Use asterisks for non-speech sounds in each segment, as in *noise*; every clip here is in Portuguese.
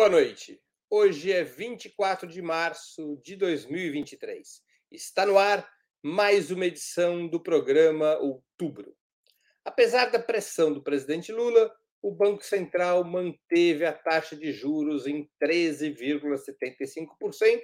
Boa noite. Hoje é 24 de março de 2023. Está no ar mais uma edição do programa Outubro. Apesar da pressão do presidente Lula, o Banco Central manteve a taxa de juros em 13,75%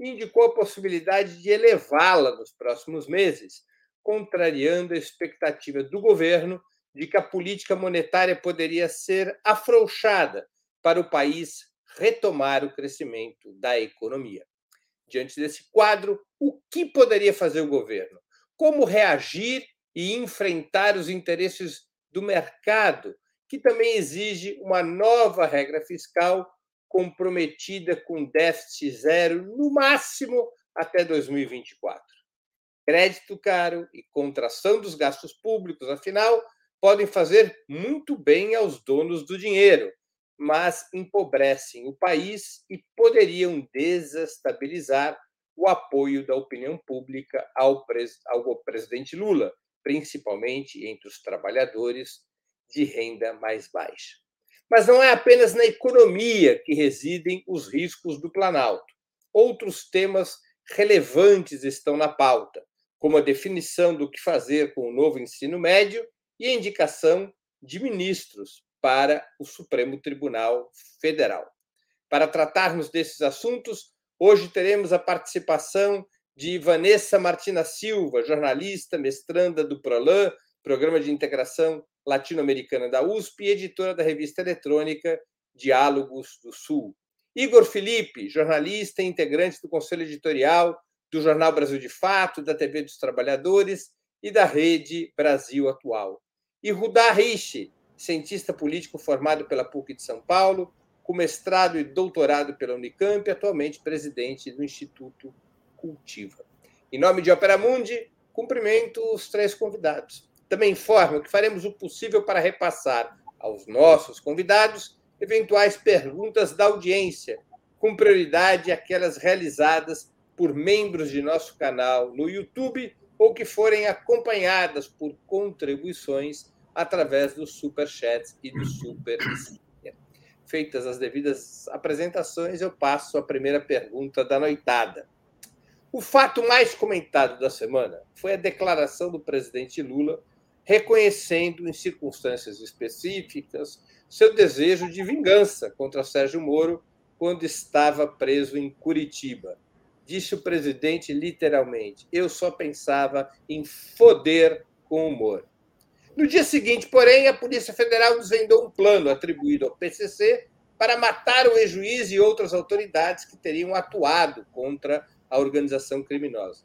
e indicou a possibilidade de elevá-la nos próximos meses, contrariando a expectativa do governo de que a política monetária poderia ser afrouxada para o país retomar o crescimento da economia. Diante desse quadro, o que poderia fazer o governo? Como reagir e enfrentar os interesses do mercado, que também exige uma nova regra fiscal comprometida com déficit zero, no máximo até 2024. Crédito caro e contração dos gastos públicos, afinal, podem fazer muito bem aos donos do dinheiro, mas empobrecem o país e poderiam desestabilizar o apoio da opinião pública ao, pres ao presidente Lula, principalmente entre os trabalhadores de renda mais baixa. Mas não é apenas na economia que residem os riscos do Planalto. Outros temas relevantes estão na pauta, como a definição do que fazer com o novo ensino médio e a indicação de ministros para o Supremo Tribunal Federal. Para tratarmos desses assuntos, hoje teremos a participação de Vanessa Martina Silva, jornalista, mestranda do PROLAN, Programa de Integração Latino-Americana da USP e editora da revista eletrônica Diálogos do Sul. Igor Felipe, jornalista e integrante do Conselho Editorial do Jornal Brasil de Fato, da TV dos Trabalhadores e da Rede Brasil Atual. E Rudá Riche, cientista político formado pela PUC de São Paulo, com mestrado e doutorado pela Unicamp, atualmente presidente do Instituto Cultiva. Em nome de Opera Mundi, cumprimento os três convidados. Também informo que faremos o possível para repassar aos nossos convidados eventuais perguntas da audiência, com prioridade aquelas realizadas por membros de nosso canal no YouTube ou que forem acompanhadas por contribuições através dos super chats e do super Feitas as devidas apresentações, eu passo a primeira pergunta da noitada. O fato mais comentado da semana foi a declaração do presidente Lula reconhecendo, em circunstâncias específicas, seu desejo de vingança contra Sérgio Moro quando estava preso em Curitiba. Disse o presidente literalmente: Eu só pensava em foder com humor. No dia seguinte, porém, a Polícia Federal desvendou um plano atribuído ao PCC para matar o ex-juiz e outras autoridades que teriam atuado contra a organização criminosa.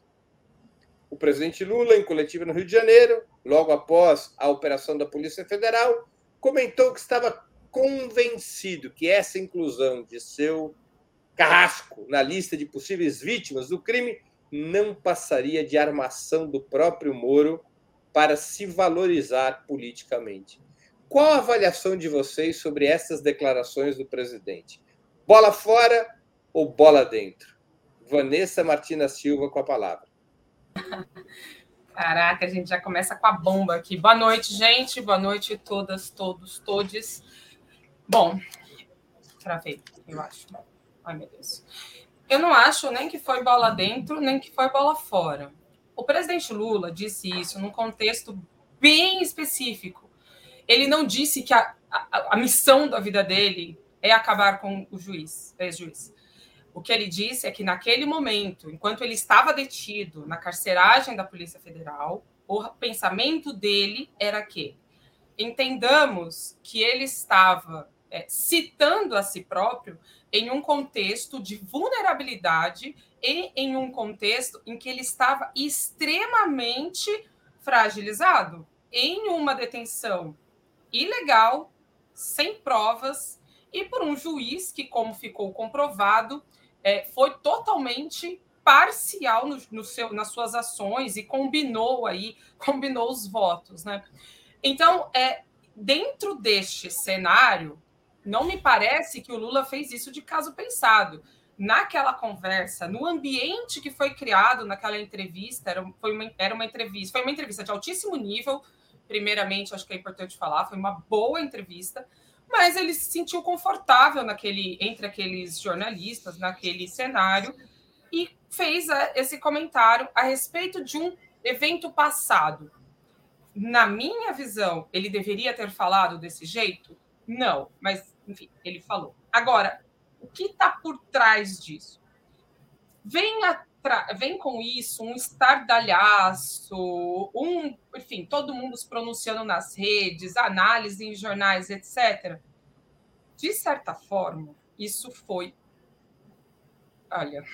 O presidente Lula, em coletiva no Rio de Janeiro, logo após a operação da Polícia Federal, comentou que estava convencido que essa inclusão de seu carrasco na lista de possíveis vítimas do crime não passaria de armação do próprio Moro para se valorizar politicamente. Qual a avaliação de vocês sobre essas declarações do presidente? Bola fora ou bola dentro? Vanessa Martina Silva com a palavra. Caraca, a gente já começa com a bomba aqui. Boa noite, gente. Boa noite todas, todos, todes. Bom, travei, eu acho. Ai, meu Deus. Eu não acho nem que foi bola dentro, nem que foi bola fora. O presidente Lula disse isso num contexto bem específico. Ele não disse que a, a, a missão da vida dele é acabar com o juiz, ex-juiz. O que ele disse é que naquele momento, enquanto ele estava detido na carceragem da Polícia Federal, o pensamento dele era que entendamos que ele estava é, citando a si próprio em um contexto de vulnerabilidade e em um contexto em que ele estava extremamente fragilizado em uma detenção ilegal, sem provas e por um juiz que, como ficou comprovado, é, foi totalmente parcial no, no, seu, nas suas ações e combinou aí, *laughs* combinou os votos, né? Então, é, dentro deste cenário, não me parece que o Lula fez isso de caso pensado naquela conversa, no ambiente que foi criado naquela entrevista, era, foi uma, era uma entrevista, foi uma entrevista de altíssimo nível, primeiramente, acho que é importante falar, foi uma boa entrevista, mas ele se sentiu confortável naquele entre aqueles jornalistas, naquele cenário, e fez é, esse comentário a respeito de um evento passado. Na minha visão, ele deveria ter falado desse jeito? Não, mas enfim, ele falou. Agora, o que está por trás disso? Vem, vem com isso um estardalhaço, um, enfim, todo mundo se pronunciando nas redes, análise em jornais, etc. De certa forma, isso foi. Olha,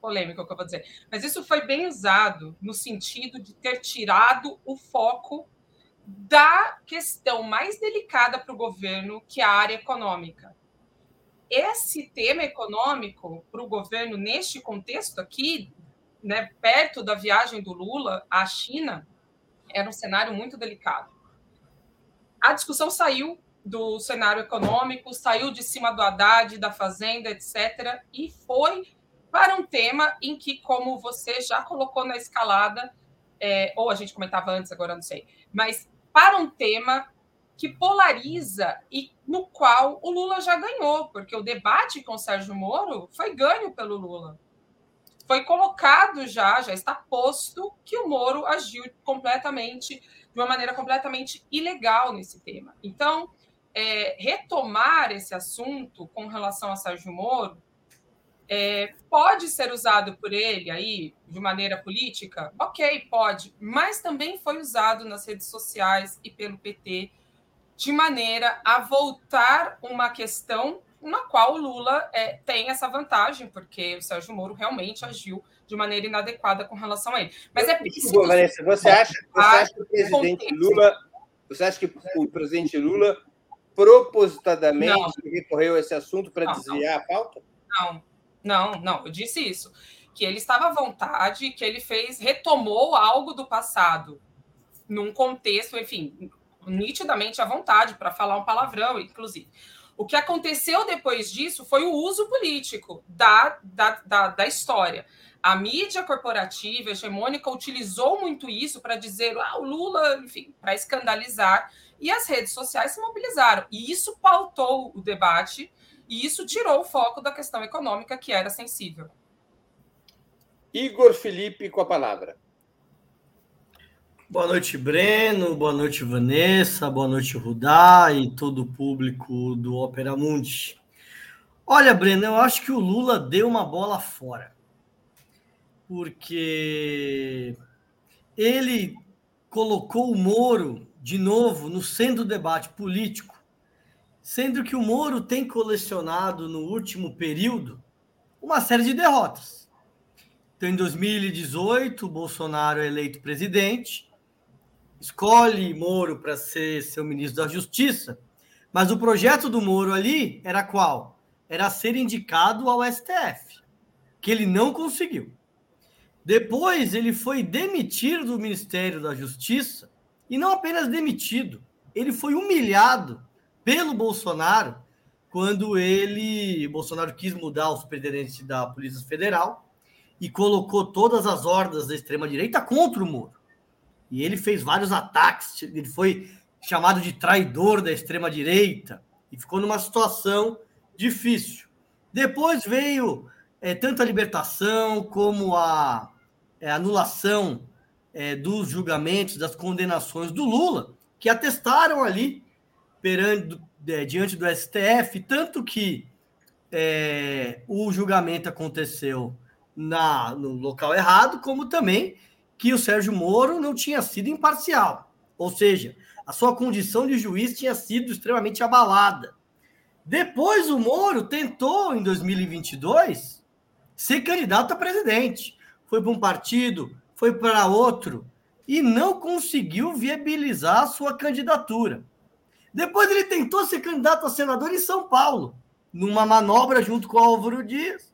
polêmico o que eu vou dizer, mas isso foi bem usado no sentido de ter tirado o foco da questão mais delicada para o governo, que é a área econômica. Esse tema econômico para o governo, neste contexto aqui, né, perto da viagem do Lula à China, era um cenário muito delicado. A discussão saiu do cenário econômico, saiu de cima do Haddad, da Fazenda, etc., e foi para um tema em que, como você já colocou na escalada, é, ou a gente comentava antes, agora não sei, mas para um tema que polariza e no qual o Lula já ganhou, porque o debate com o Sérgio Moro foi ganho pelo Lula. Foi colocado já, já está posto que o Moro agiu completamente, de uma maneira completamente ilegal nesse tema. Então, é, retomar esse assunto com relação a Sérgio Moro é, pode ser usado por ele aí de maneira política? Ok, pode, mas também foi usado nas redes sociais e pelo PT de maneira a voltar uma questão na qual o Lula é, tem essa vantagem, porque o Sérgio Moro realmente agiu de maneira inadequada com relação a ele. Mas é preciso. Vanessa, você acha, você acha que o presidente Lula. Você acha que o presidente Lula propositadamente não. recorreu a esse assunto para desviar não. a pauta? Não, não, não, eu disse isso. Que ele estava à vontade, que ele fez, retomou algo do passado, num contexto, enfim, nitidamente à vontade, para falar um palavrão, inclusive. O que aconteceu depois disso foi o uso político da, da, da, da história. A mídia corporativa hegemônica utilizou muito isso para dizer ah, o Lula, enfim, para escandalizar, e as redes sociais se mobilizaram. E isso pautou o debate e isso tirou o foco da questão econômica, que era sensível. Igor Felipe com a palavra. Boa noite, Breno. Boa noite, Vanessa. Boa noite, Rudá e todo o público do Opera Mundi. Olha, Breno, eu acho que o Lula deu uma bola fora. Porque ele colocou o Moro de novo no centro do debate político sendo que o Moro tem colecionado no último período uma série de derrotas. Então, em 2018, o Bolsonaro é eleito presidente, escolhe Moro para ser seu ministro da Justiça, mas o projeto do Moro ali era qual? Era ser indicado ao STF, que ele não conseguiu. Depois, ele foi demitido do Ministério da Justiça, e não apenas demitido, ele foi humilhado pelo Bolsonaro quando ele, Bolsonaro quis mudar o superintendente da Polícia Federal e colocou todas as hordas da extrema direita contra o Moro. E ele fez vários ataques, ele foi chamado de traidor da extrema direita e ficou numa situação difícil. Depois veio é, tanto a libertação como a é, anulação é, dos julgamentos, das condenações do Lula, que atestaram ali perante, é, diante do STF, tanto que é, o julgamento aconteceu na, no local errado, como também que o Sérgio Moro não tinha sido imparcial. Ou seja, a sua condição de juiz tinha sido extremamente abalada. Depois o Moro tentou, em 2022, ser candidato a presidente. Foi para um partido, foi para outro, e não conseguiu viabilizar a sua candidatura. Depois ele tentou ser candidato a senador em São Paulo, numa manobra junto com o Álvaro Dias,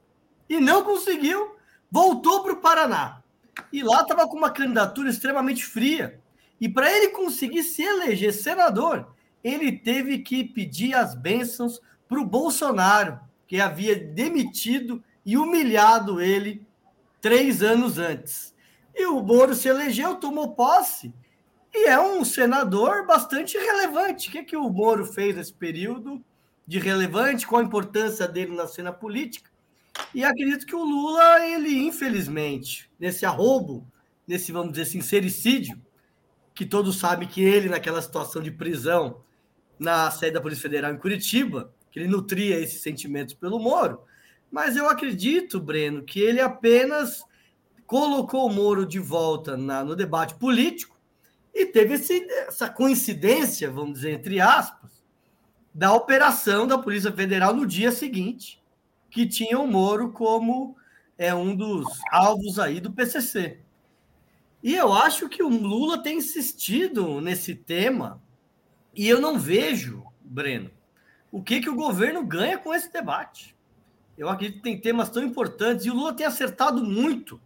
e não conseguiu. Voltou para o Paraná. E lá estava com uma candidatura extremamente fria. E para ele conseguir se eleger senador, ele teve que pedir as bênçãos para o Bolsonaro, que havia demitido e humilhado ele três anos antes. E o Moro se elegeu, tomou posse e é um senador bastante relevante. O que, é que o Moro fez nesse período? de relevante, qual a importância dele na cena política. E acredito que o Lula, ele, infelizmente, nesse arrobo, nesse, vamos dizer, sincericídio, que todos sabem que ele, naquela situação de prisão na sede da Polícia Federal em Curitiba, que ele nutria esses sentimentos pelo Moro, mas eu acredito, Breno, que ele apenas colocou o Moro de volta na, no debate político e teve esse, essa coincidência, vamos dizer, entre aspas, da operação da Polícia Federal no dia seguinte, que tinha o Moro como é um dos alvos aí do PCC. E eu acho que o Lula tem insistido nesse tema e eu não vejo, Breno, o que, que o governo ganha com esse debate. Eu acredito que tem temas tão importantes e o Lula tem acertado muito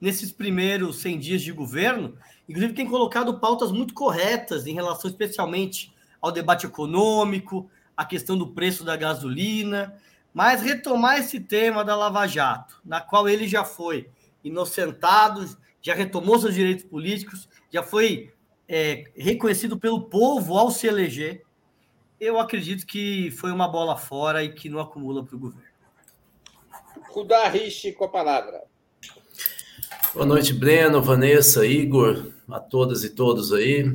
nesses primeiros 100 dias de governo, inclusive tem colocado pautas muito corretas em relação especialmente ao debate econômico, a questão do preço da gasolina, mas retomar esse tema da Lava Jato, na qual ele já foi inocentado, já retomou seus direitos políticos, já foi é, reconhecido pelo povo ao se eleger, eu acredito que foi uma bola fora e que não acumula para o governo. Kudá Rishi com a palavra. Boa noite, Breno, Vanessa, Igor, a todas e todos aí.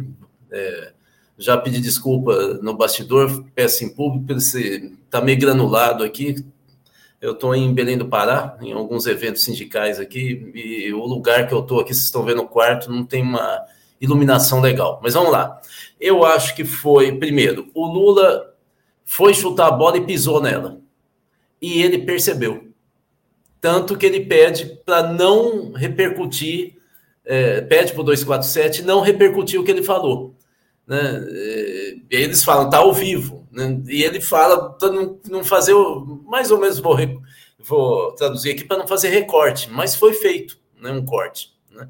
É, já pedi desculpa no bastidor, peço em público, por esse tá meio granulado aqui. Eu estou em Belém do Pará, em alguns eventos sindicais aqui, e o lugar que eu estou aqui, vocês estão vendo o quarto, não tem uma iluminação legal. Mas vamos lá. Eu acho que foi, primeiro, o Lula foi chutar a bola e pisou nela. E ele percebeu. Tanto que ele pede para não repercutir, é, pede para o 247 não repercutir o que ele falou. Né? É, eles falam, tá ao vivo. Né? E ele fala para não, não fazer, mais ou menos vou, vou traduzir aqui para não fazer recorte, mas foi feito né, um corte. Né?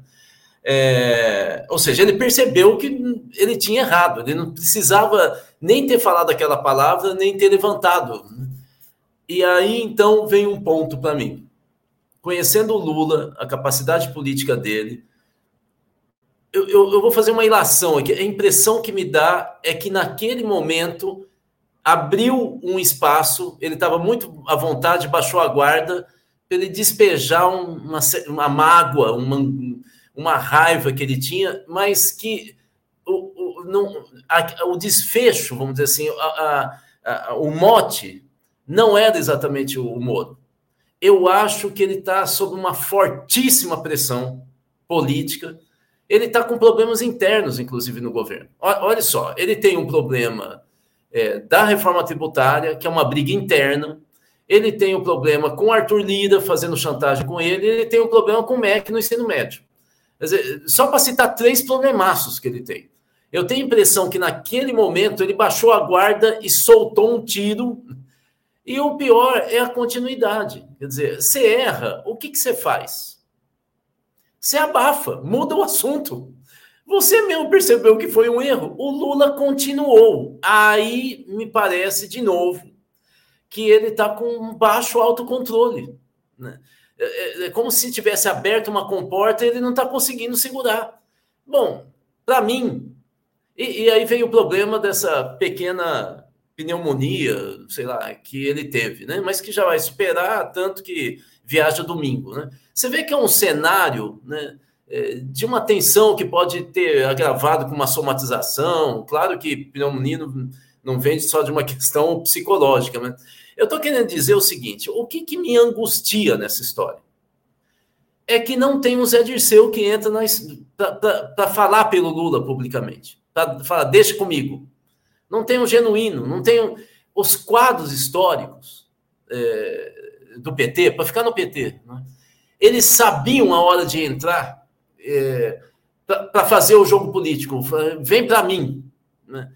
É, ou seja, ele percebeu que ele tinha errado, ele não precisava nem ter falado aquela palavra, nem ter levantado. Né? E aí então vem um ponto para mim conhecendo o Lula, a capacidade política dele, eu, eu, eu, vou fazer uma ilação aqui. A impressão que me dá é que naquele momento abriu um espaço, ele estava muito à vontade, baixou a guarda, para ele despejar uma, uma mágoa, uma, uma raiva que ele tinha, mas que o, o, não, a, o desfecho, vamos dizer assim, a, a, o mote não era exatamente o Moro eu acho que ele está sob uma fortíssima pressão política. Ele está com problemas internos, inclusive, no governo. Olha só, ele tem um problema é, da reforma tributária, que é uma briga interna. Ele tem um problema com Arthur Lira fazendo chantagem com ele. Ele tem um problema com o MEC no ensino médio. Dizer, só para citar três problemaços que ele tem. Eu tenho a impressão que naquele momento ele baixou a guarda e soltou um tiro e o pior é a continuidade. Quer dizer, você erra, o que, que você faz? Você abafa, muda o assunto. Você mesmo percebeu que foi um erro. O Lula continuou. Aí me parece, de novo, que ele está com um baixo autocontrole. Né? É, é, é como se tivesse aberto uma comporta e ele não está conseguindo segurar. Bom, para mim, e, e aí veio o problema dessa pequena pneumonia, sei lá, que ele teve, né? Mas que já vai superar, tanto que viaja domingo, né? Você vê que é um cenário, né? É, de uma tensão que pode ter agravado com uma somatização. Claro que pneumonia não, não vem só de uma *laughs* questão psicológica, né? Eu estou querendo dizer o seguinte: o que, que me angustia nessa história? É que não tem um Zé Dirceu que entra para falar pelo Lula publicamente, para falar, deixa comigo, não tem o genuíno, não tem os quadros históricos é, do PT, para ficar no PT. Né? Eles sabiam a hora de entrar é, para fazer o jogo político. Vem para mim. Né?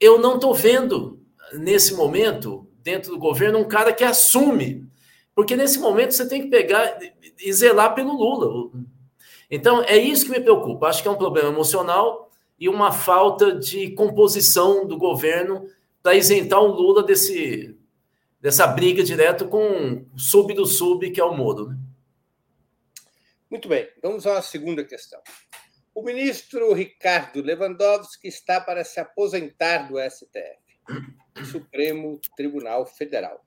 Eu não estou vendo, nesse momento, dentro do governo, um cara que assume. Porque nesse momento você tem que pegar e zelar pelo Lula. Então, é isso que me preocupa. Acho que é um problema emocional e uma falta de composição do governo para isentar o Lula desse, dessa briga direto com o sub do sub, que é o Moro. Né? Muito bem, vamos à segunda questão. O ministro Ricardo Lewandowski está para se aposentar do STF. Supremo Tribunal Federal.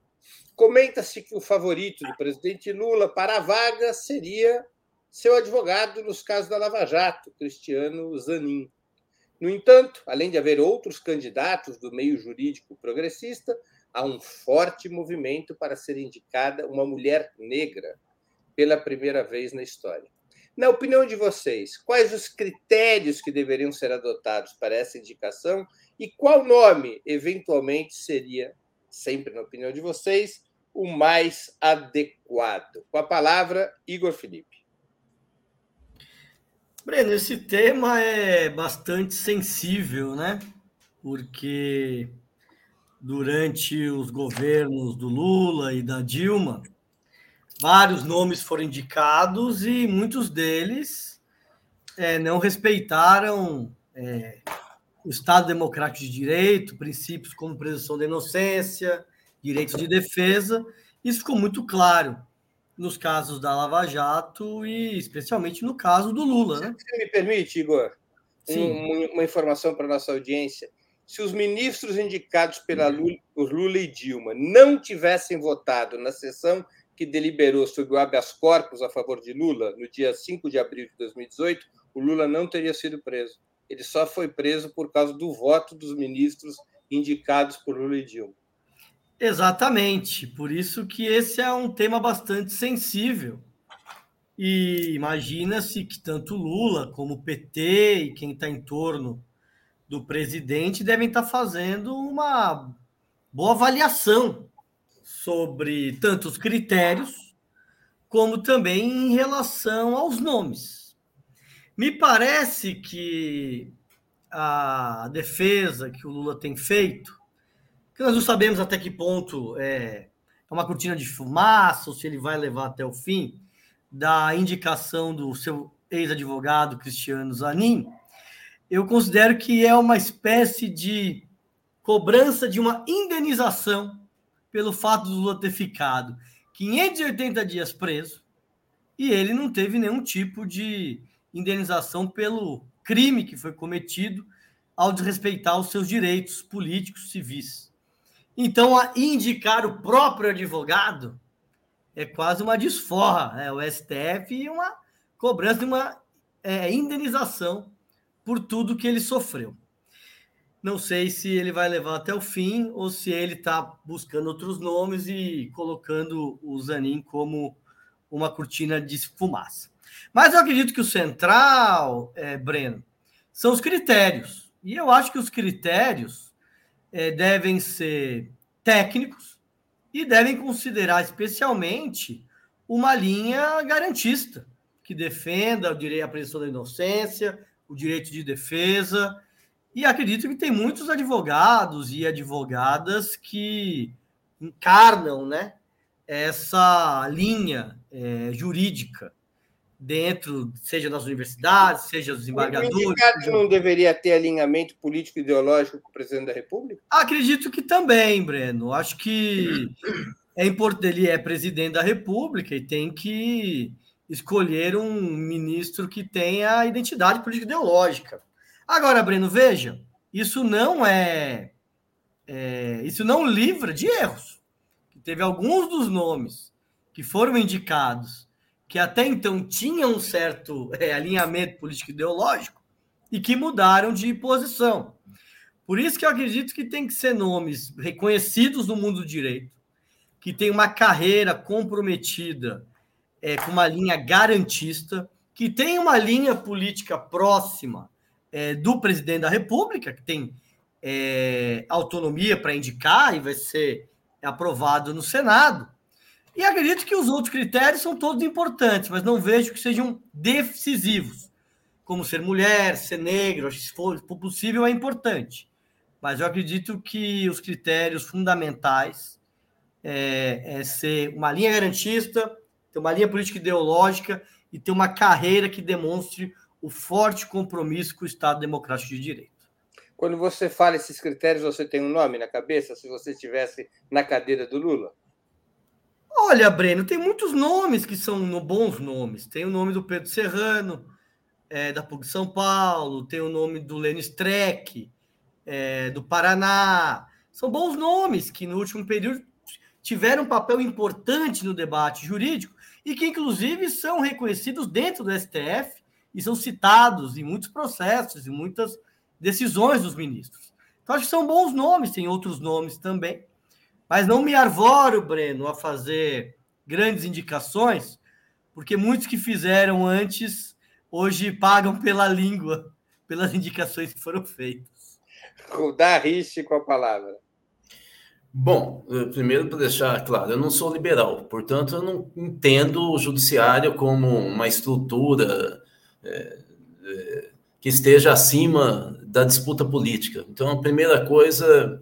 Comenta-se que o favorito do presidente Lula para a vaga seria seu advogado nos casos da Lava Jato, Cristiano Zanin. No entanto, além de haver outros candidatos do meio jurídico progressista, há um forte movimento para ser indicada uma mulher negra pela primeira vez na história. Na opinião de vocês, quais os critérios que deveriam ser adotados para essa indicação e qual nome, eventualmente, seria, sempre na opinião de vocês, o mais adequado? Com a palavra, Igor Felipe. Breno, esse tema é bastante sensível, né? Porque durante os governos do Lula e da Dilma, vários nomes foram indicados e muitos deles é, não respeitaram é, o Estado Democrático de Direito, princípios como presunção da inocência, direitos de defesa. Isso ficou muito claro nos casos da Lava Jato e especialmente no caso do Lula. Né? Você me permite, Igor, um, uma informação para a nossa audiência? Se os ministros indicados pela Lula, por Lula e Dilma não tivessem votado na sessão que deliberou sobre o habeas corpus a favor de Lula no dia 5 de abril de 2018, o Lula não teria sido preso. Ele só foi preso por causa do voto dos ministros indicados por Lula e Dilma. Exatamente. Por isso que esse é um tema bastante sensível. E imagina-se que tanto Lula como o PT e quem está em torno do presidente devem estar tá fazendo uma boa avaliação sobre tanto os critérios, como também em relação aos nomes. Me parece que a defesa que o Lula tem feito, que nós não sabemos até que ponto é, é uma cortina de fumaça, ou se ele vai levar até o fim, da indicação do seu ex-advogado Cristiano Zanin, eu considero que é uma espécie de cobrança de uma indenização pelo fato do Lula ter ficado 580 dias preso e ele não teve nenhum tipo de indenização pelo crime que foi cometido ao desrespeitar os seus direitos políticos civis. Então, a indicar o próprio advogado é quase uma desforra, né? o STF e uma cobrança de uma é, indenização por tudo que ele sofreu. Não sei se ele vai levar até o fim ou se ele está buscando outros nomes e colocando o Zanin como uma cortina de fumaça. Mas eu acredito que o central, é, Breno, são os critérios. E eu acho que os critérios é, devem ser técnicos e devem considerar especialmente uma linha garantista que defenda o direito à presunção da inocência, o direito de defesa. E acredito que tem muitos advogados e advogadas que encarnam né, essa linha é, jurídica dentro, seja das universidades, seja dos embargadores. O sindicato não deveria ter alinhamento político ideológico com o presidente da República? Acredito que também, Breno. Acho que é importante, ele é presidente da República e tem que escolher um ministro que tenha identidade política ideológica. Agora, Breno, veja, isso não é, é isso não livra de erros. Teve alguns dos nomes que foram indicados que até então tinham um certo é, alinhamento político ideológico e que mudaram de posição. Por isso que eu acredito que tem que ser nomes reconhecidos no mundo do direito, que tem uma carreira comprometida é, com uma linha garantista, que tem uma linha política próxima é, do presidente da República, que tem é, autonomia para indicar e vai ser aprovado no Senado. E acredito que os outros critérios são todos importantes, mas não vejo que sejam decisivos, como ser mulher, ser negro, se for, possível, é importante. Mas eu acredito que os critérios fundamentais é, é ser uma linha garantista, ter uma linha política ideológica e ter uma carreira que demonstre o forte compromisso com o Estado Democrático de Direito. Quando você fala esses critérios, você tem um nome na cabeça, se você estivesse na cadeira do Lula? Olha, Breno, tem muitos nomes que são bons nomes. Tem o nome do Pedro Serrano, é, da PUC São Paulo, tem o nome do Lênin Streck, é, do Paraná. São bons nomes que no último período tiveram um papel importante no debate jurídico e que, inclusive, são reconhecidos dentro do STF e são citados em muitos processos e muitas decisões dos ministros. Então, acho que são bons nomes, tem outros nomes também, mas não me arvoro, Breno, a fazer grandes indicações, porque muitos que fizeram antes hoje pagam pela língua, pelas indicações que foram feitas. Rudá Rich com a palavra. Bom, primeiro para deixar claro, eu não sou liberal, portanto, eu não entendo o judiciário como uma estrutura é, é, que esteja acima da disputa política. Então, a primeira coisa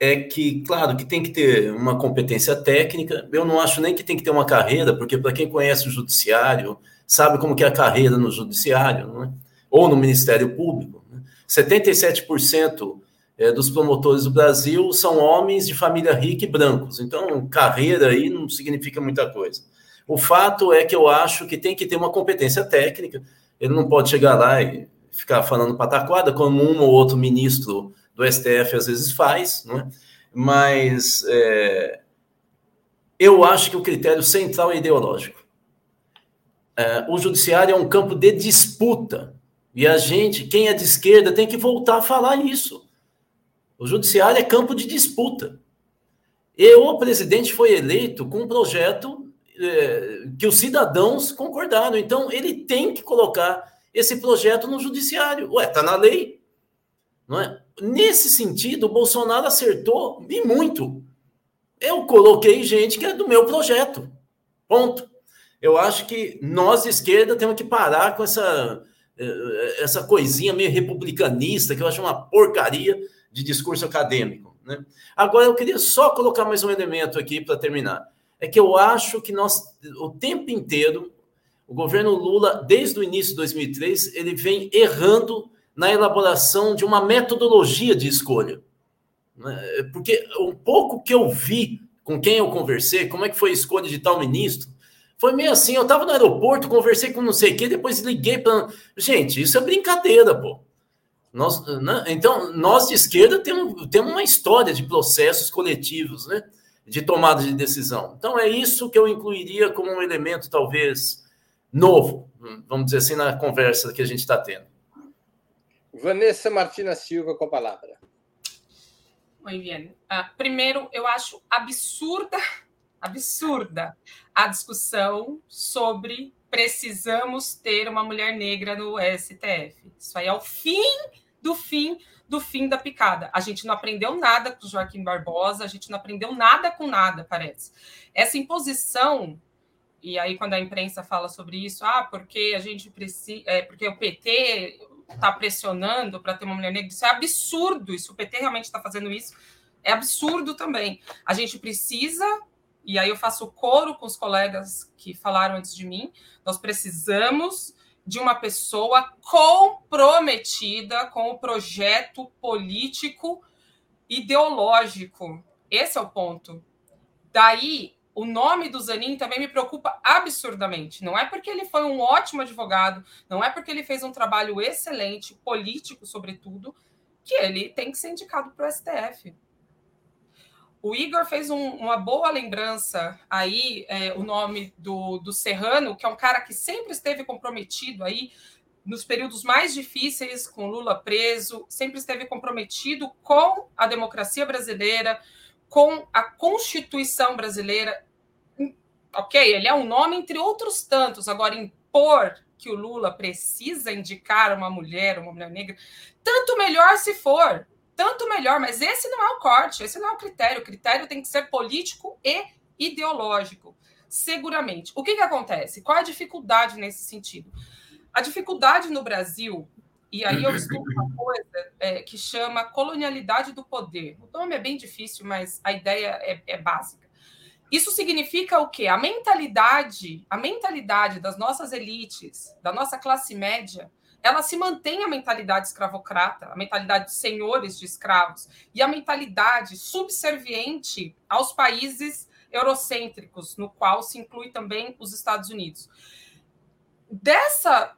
é que, claro, que tem que ter uma competência técnica. Eu não acho nem que tem que ter uma carreira, porque para quem conhece o judiciário, sabe como que é a carreira no judiciário, é? ou no Ministério Público. Né? 77% é, dos promotores do Brasil são homens de família rica e brancos. Então, carreira aí não significa muita coisa. O fato é que eu acho que tem que ter uma competência técnica. Ele não pode chegar lá e ficar falando pataquada, como um ou outro ministro do STF às vezes faz, né? mas é, eu acho que o critério central é ideológico. É, o judiciário é um campo de disputa, e a gente, quem é de esquerda, tem que voltar a falar isso. O judiciário é campo de disputa. E o presidente foi eleito com um projeto é, que os cidadãos concordaram. Então, ele tem que colocar esse projeto no judiciário. Ué, está na lei. Não é? Nesse sentido, o Bolsonaro acertou e muito. Eu coloquei gente que é do meu projeto. Ponto. Eu acho que nós, de esquerda, temos que parar com essa, eh, essa coisinha meio republicanista, que eu acho uma porcaria de discurso acadêmico. Né? Agora, eu queria só colocar mais um elemento aqui para terminar. É que eu acho que nós, o tempo inteiro, o governo Lula, desde o início de 2003, ele vem errando na elaboração de uma metodologia de escolha. Né? Porque um pouco que eu vi com quem eu conversei, como é que foi a escolha de tal ministro, foi meio assim, eu estava no aeroporto, conversei com não sei o quê, depois liguei para... Gente, isso é brincadeira, pô. Nós, né? Então, nós de esquerda temos, temos uma história de processos coletivos, né? de tomada de decisão. Então, é isso que eu incluiria como um elemento, talvez, novo, vamos dizer assim, na conversa que a gente está tendo. Vanessa Martina Silva com a palavra. Muito bem. Uh, primeiro, eu acho absurda, *laughs* absurda a discussão sobre precisamos ter uma mulher negra no STF. Isso aí é o fim do fim do fim da picada. A gente não aprendeu nada com Joaquim Barbosa, a gente não aprendeu nada com nada, parece. Essa imposição e aí quando a imprensa fala sobre isso, ah, porque a gente precisa, é, porque o PT está pressionando para ter uma mulher negra. Isso é absurdo. Isso o PT realmente está fazendo isso. É absurdo também. A gente precisa, e aí eu faço coro com os colegas que falaram antes de mim, nós precisamos de uma pessoa comprometida com o projeto político ideológico. Esse é o ponto. Daí o nome do Zanin também me preocupa absurdamente. Não é porque ele foi um ótimo advogado, não é porque ele fez um trabalho excelente, político, sobretudo, que ele tem que ser indicado para o STF. O Igor fez um, uma boa lembrança aí, é, o nome do, do Serrano, que é um cara que sempre esteve comprometido aí nos períodos mais difíceis, com Lula preso, sempre esteve comprometido com a democracia brasileira, com a Constituição brasileira ok, ele é um nome entre outros tantos. Agora, impor que o Lula precisa indicar uma mulher, uma mulher negra, tanto melhor se for, tanto melhor, mas esse não é o corte, esse não é o critério. O critério tem que ser político e ideológico, seguramente. O que, que acontece? Qual é a dificuldade nesse sentido? A dificuldade no Brasil, e aí eu estudo uma coisa é, que chama colonialidade do poder. O nome é bem difícil, mas a ideia é, é básica. Isso significa o quê? A mentalidade, a mentalidade das nossas elites, da nossa classe média, ela se mantém a mentalidade escravocrata, a mentalidade de senhores de escravos e a mentalidade subserviente aos países eurocêntricos, no qual se inclui também os Estados Unidos. Dessa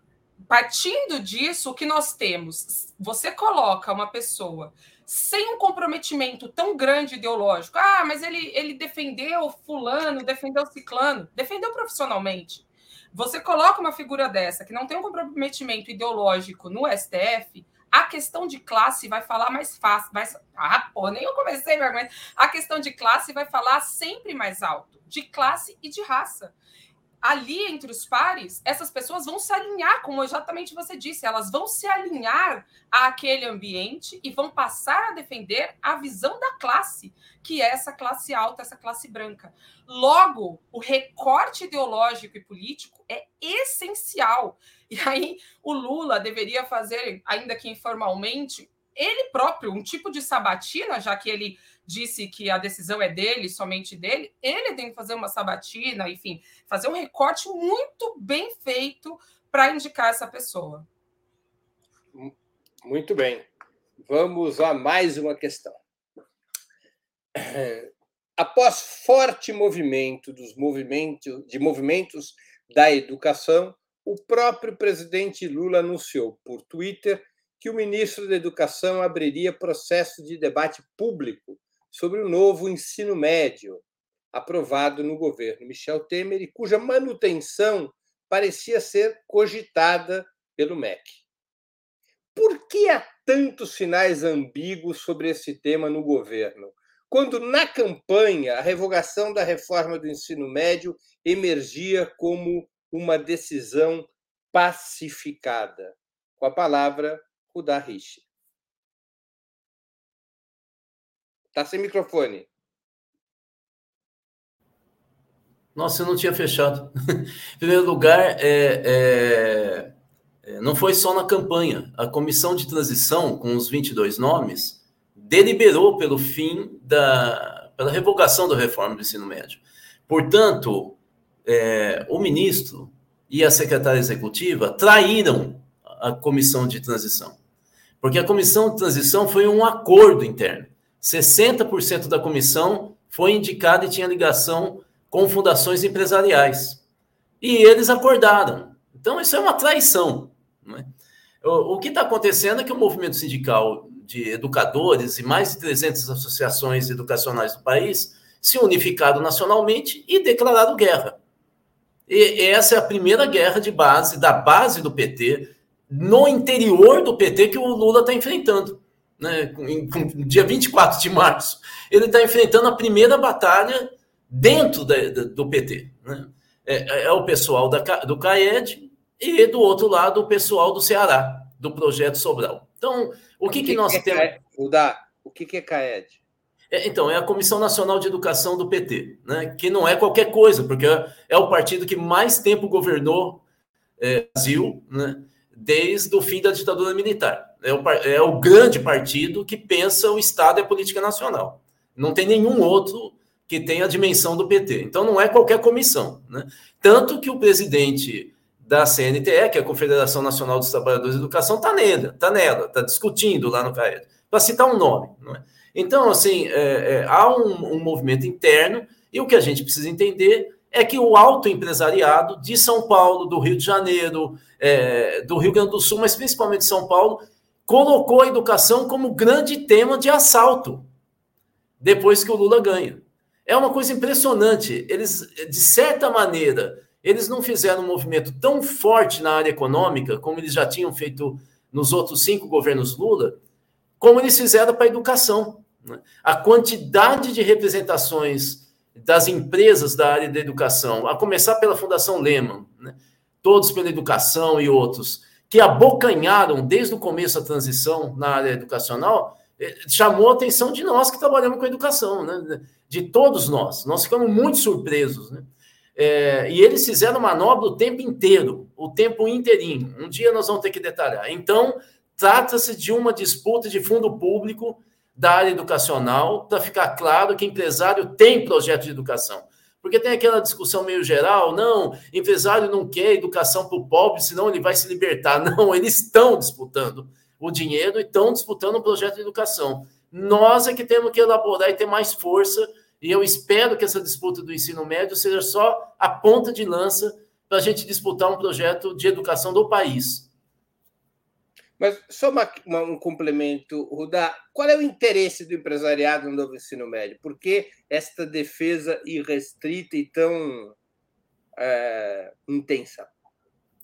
partindo disso, o que nós temos? Você coloca uma pessoa sem um comprometimento tão grande ideológico. Ah, mas ele, ele defendeu fulano, defendeu ciclano, defendeu profissionalmente. Você coloca uma figura dessa que não tem um comprometimento ideológico no STF, a questão de classe vai falar mais fácil. Mais... Ah, pô, nem eu comecei, mas a questão de classe vai falar sempre mais alto, de classe e de raça ali entre os pares, essas pessoas vão se alinhar, como exatamente você disse, elas vão se alinhar àquele ambiente e vão passar a defender a visão da classe, que é essa classe alta, essa classe branca. Logo, o recorte ideológico e político é essencial. E aí, o Lula deveria fazer, ainda que informalmente, ele próprio, um tipo de sabatina, já que ele disse que a decisão é dele, somente dele, ele tem que fazer uma sabatina, enfim, fazer um recorte muito bem feito para indicar essa pessoa. Muito bem. Vamos a mais uma questão. Após forte movimento dos movimentos de movimentos da educação, o próprio presidente Lula anunciou por Twitter que o ministro da Educação abriria processo de debate público sobre o novo ensino médio, aprovado no governo Michel Temer e cuja manutenção parecia ser cogitada pelo MEC. Por que há tantos sinais ambíguos sobre esse tema no governo, quando na campanha a revogação da reforma do ensino médio emergia como uma decisão pacificada? Com a palavra, o da Tá sem microfone. Nossa, eu não tinha fechado. *laughs* em primeiro lugar, é, é, é, não foi só na campanha. A comissão de transição, com os 22 nomes, deliberou pelo fim da pela revogação da reforma do ensino médio. Portanto, é, o ministro e a secretária executiva traíram a comissão de transição. Porque a comissão de transição foi um acordo interno. 60% da comissão foi indicada e tinha ligação com fundações empresariais. E eles acordaram. Então, isso é uma traição. É? O, o, que está acontecendo é que o movimento sindical de educadores e mais de 300 associações educacionais do país se unificaram nacionalmente e declararam guerra. E essa é a primeira guerra de base, da base do PT, no interior do PT, que o Lula está enfrentando né, em, dia 24 de março, ele está enfrentando a primeira batalha dentro da, da, do PT. Né? É, é, é, o pessoal da, do CAED e, do outro lado, o pessoal do Ceará, do Projeto Sobral. Então, o que, o que, que nós que temos... É, o que, que é CAED? É, então, é a Comissão Nacional de Educação do PT, né? que não é qualquer coisa, porque é o partido que mais tempo governou é, Brasil, né? Desde o fim da ditadura militar. É o, é o grande partido que pensa o Estado e a política nacional. Não tem nenhum outro que tenha a dimensão do PT. Então não é qualquer comissão. Né? Tanto que o presidente da CNTE, que é a Confederação Nacional dos Trabalhadores de Educação, está nela, está nela, está discutindo lá no CAED, para citar um nome. É? Então, assim, é, é, há um, um movimento interno, e o que a gente precisa entender é que o alto empresariado de São Paulo, do Rio de Janeiro, é, do Rio Grande do Sul, mas principalmente de São Paulo, colocou a educação como grande tema de assalto depois que o Lula ganha. É uma coisa impressionante. Eles, de certa maneira, eles não fizeram um movimento tão forte na área econômica, como eles já tinham feito nos outros cinco governos Lula, como eles fizeram para a educação. Né? A quantidade de representações das empresas da área da educação, a começar pela Fundação Lehman, né? todos pela educação e outros, que abocanharam desde o começo da transição na área educacional, eh, chamou a atenção de nós que trabalhamos com educação, né? de todos nós. Nós ficamos muito surpresos. Né? É, e eles fizeram manobra o tempo inteiro, o tempo inteirinho. Um dia nós vamos ter que detalhar. Então, trata-se de uma disputa de fundo público da área educacional, para ficar claro que empresário tem projeto de educação. Porque tem aquela discussão meio geral, não, empresário não quer educação para o pobre, senão ele vai se libertar. *laughs* Não, eles estão disputando o dinheiro e estão disputando um projeto de educação. Nós é que temos que elaborar e ter mais força, e eu espero que essa disputa do ensino médio seja só a ponta de lança para a gente disputar um projeto de educação do país. Mas só uma, uma, um complemento, Rudá. Qual é o interesse do empresariado no novo ensino médio? Por que esta defesa irrestrita e tão é, intensa?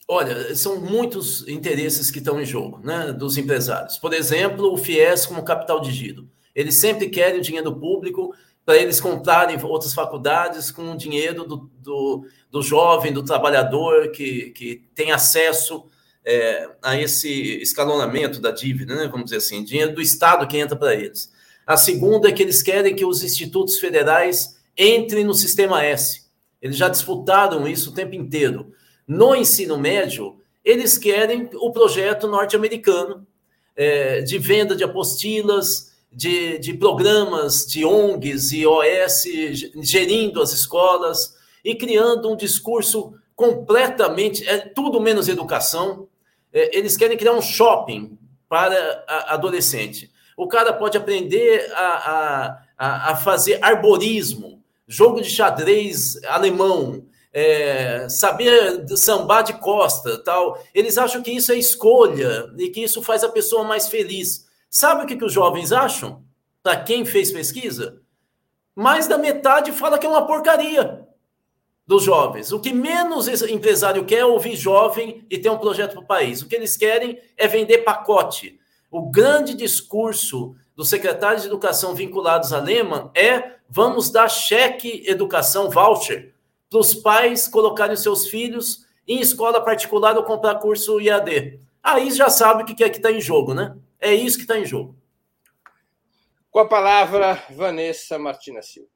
Olha, são muitos interesses que estão em jogo, né, dos empresários. Por exemplo, o FIES como capital de giro. Eles sempre querem o dinheiro público para eles comprarem outras faculdades com o dinheiro do, do, do jovem, do trabalhador que, que tem acesso é, a esse escalonamento da dívida, né, vamos dizer assim, dinheiro do Estado que entra para eles. A segunda é que eles querem que os institutos federais entrem no sistema S. Eles já disputaram isso o tempo inteiro. No ensino médio, eles querem o projeto norte-americano é, de venda de apostilas, de, de programas de ONGs e OS gerindo as escolas e criando um discurso completamente, é tudo menos educação, eles querem criar um shopping para adolescente. O cara pode aprender a, a, a fazer arborismo, jogo de xadrez alemão, é, saber sambar de costa, tal. Eles acham que isso é escolha e que isso faz a pessoa mais feliz. Sabe o que, que os jovens acham? Para quem fez pesquisa? Mais da metade fala que é uma porcaria dos jovens. O que menos empresário quer é ouvir jovem e ter um projeto para o país. O que eles querem é vender pacote. O grande discurso dos secretários de educação vinculados a Lehman é vamos dar cheque educação voucher para os pais colocarem seus filhos em escola particular ou comprar curso IAD. Aí já sabe o que é que está em jogo, né? É isso que está em jogo. Com a palavra, Vanessa Martina Silva.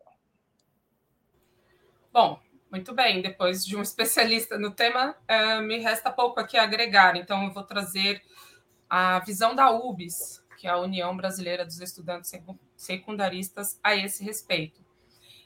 Bom, muito bem, depois de um especialista no tema, uh, me resta pouco aqui a agregar, então eu vou trazer a visão da UBS, que é a União Brasileira dos Estudantes Secundaristas, a esse respeito.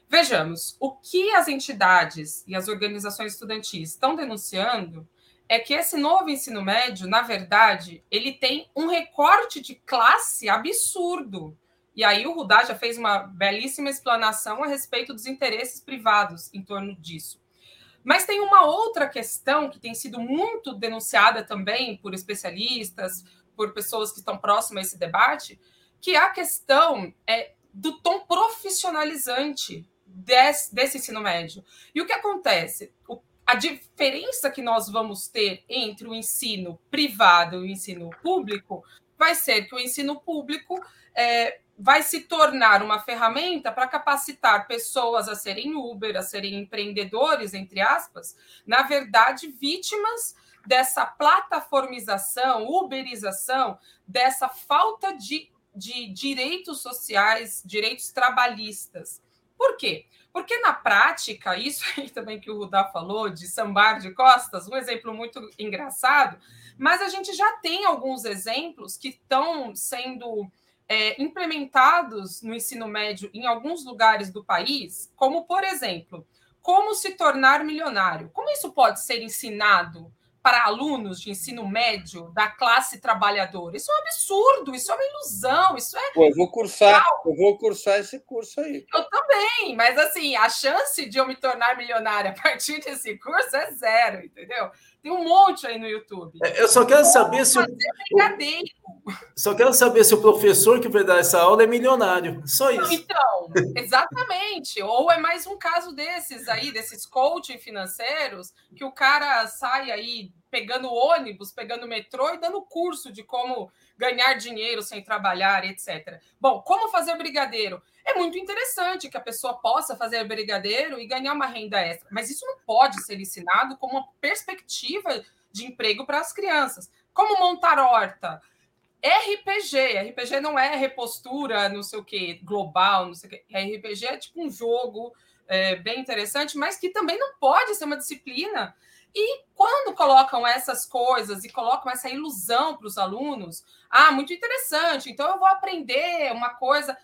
Vejamos, o que as entidades e as organizações estudantis estão denunciando é que esse novo ensino médio, na verdade, ele tem um recorte de classe absurdo. E aí o Rudá já fez uma belíssima explanação a respeito dos interesses privados em torno disso. Mas tem uma outra questão que tem sido muito denunciada também por especialistas, por pessoas que estão próximas a esse debate, que é a questão é, do tom profissionalizante desse, desse ensino médio. E o que acontece? O, a diferença que nós vamos ter entre o ensino privado e o ensino público vai ser que o ensino público é, vai se tornar uma ferramenta para capacitar pessoas a serem Uber, a serem empreendedores, entre aspas, na verdade, vítimas dessa plataformização, uberização, dessa falta de, de direitos sociais, direitos trabalhistas. Por quê? Porque na prática, isso aí também que o Rudá falou, de sambar de costas, um exemplo muito engraçado, mas a gente já tem alguns exemplos que estão sendo é, implementados no ensino médio em alguns lugares do país, como, por exemplo, como se tornar milionário. Como isso pode ser ensinado para alunos de ensino médio da classe trabalhadora? Isso é um absurdo, isso é uma ilusão, isso é. Pô, eu vou cursar, eu vou cursar esse curso aí. Eu também, mas assim, a chance de eu me tornar milionária a partir desse curso é zero, entendeu? Tem um monte aí no YouTube. É, eu só quero saber se o, só quero saber se o professor que vai dar essa aula é milionário. Só isso. Então, exatamente. Ou é mais um caso desses aí, desses coaching financeiros, que o cara sai aí pegando ônibus, pegando metrô e dando curso de como ganhar dinheiro sem trabalhar, etc. Bom, como fazer brigadeiro? É muito interessante que a pessoa possa fazer brigadeiro e ganhar uma renda extra, mas isso não pode ser ensinado como uma perspectiva de emprego para as crianças. Como montar horta? RPG, RPG não é repostura, não sei o que, global, não sei o que. RPG é tipo um jogo é, bem interessante, mas que também não pode ser uma disciplina e quando colocam essas coisas e colocam essa ilusão para os alunos, ah, muito interessante, então eu vou aprender uma coisa.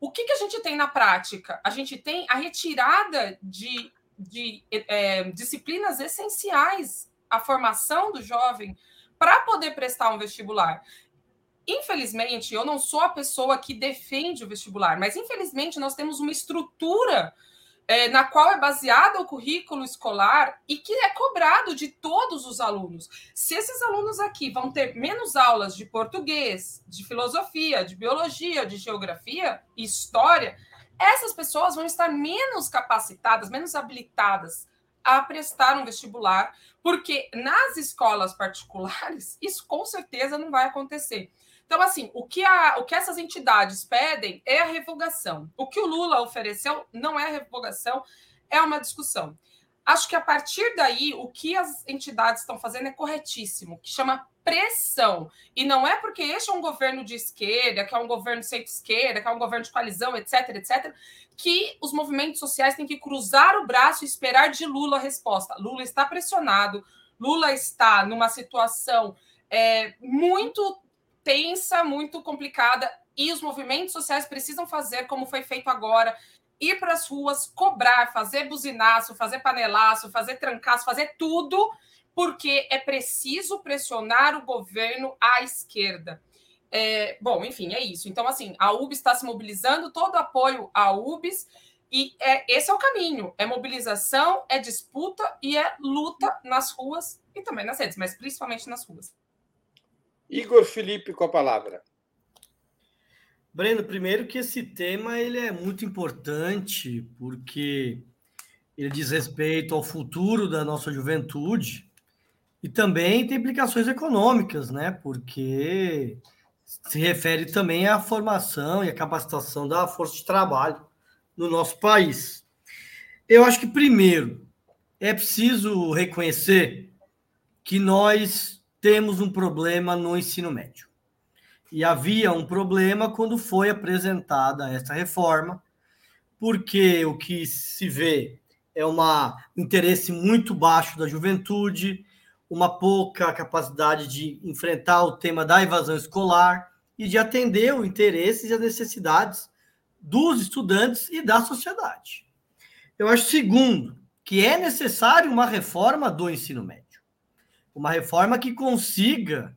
O que, que a gente tem na prática? A gente tem a retirada de, de é, disciplinas essenciais à formação do jovem para poder prestar um vestibular. Infelizmente, eu não sou a pessoa que defende o vestibular, mas infelizmente nós temos uma estrutura é, na qual é baseado o currículo escolar e que é cobrado de todos os alunos. Se esses alunos aqui vão ter menos aulas de português, de filosofia, de biologia, de geografia e história, essas pessoas vão estar menos capacitadas, menos habilitadas a prestar um vestibular, porque nas escolas particulares isso com certeza não vai acontecer. Então, assim, o que, a, o que essas entidades pedem é a revogação. O que o Lula ofereceu não é a revogação, é uma discussão. Acho que a partir daí, o que as entidades estão fazendo é corretíssimo, que chama pressão. E não é porque este é um governo de esquerda, que é um governo centro-esquerda, que é um governo de coalizão, etc., etc., que os movimentos sociais têm que cruzar o braço e esperar de Lula a resposta. Lula está pressionado, Lula está numa situação é, muito tensa, muito complicada, e os movimentos sociais precisam fazer como foi feito agora, ir para as ruas, cobrar, fazer buzinaço, fazer panelaço, fazer trancaço, fazer tudo, porque é preciso pressionar o governo à esquerda. É, bom, enfim, é isso. Então, assim, a UBS está se mobilizando, todo apoio à UBS, e é, esse é o caminho: é mobilização, é disputa e é luta nas ruas e também nas redes, mas principalmente nas ruas. Igor Felipe com a palavra. Breno, primeiro que esse tema ele é muito importante porque ele diz respeito ao futuro da nossa juventude e também tem implicações econômicas, né? Porque se refere também à formação e à capacitação da força de trabalho no nosso país. Eu acho que primeiro é preciso reconhecer que nós temos um problema no ensino médio. E havia um problema quando foi apresentada essa reforma, porque o que se vê é um interesse muito baixo da juventude, uma pouca capacidade de enfrentar o tema da evasão escolar e de atender os interesses e as necessidades dos estudantes e da sociedade. Eu acho, segundo, que é necessário uma reforma do ensino médio uma reforma que consiga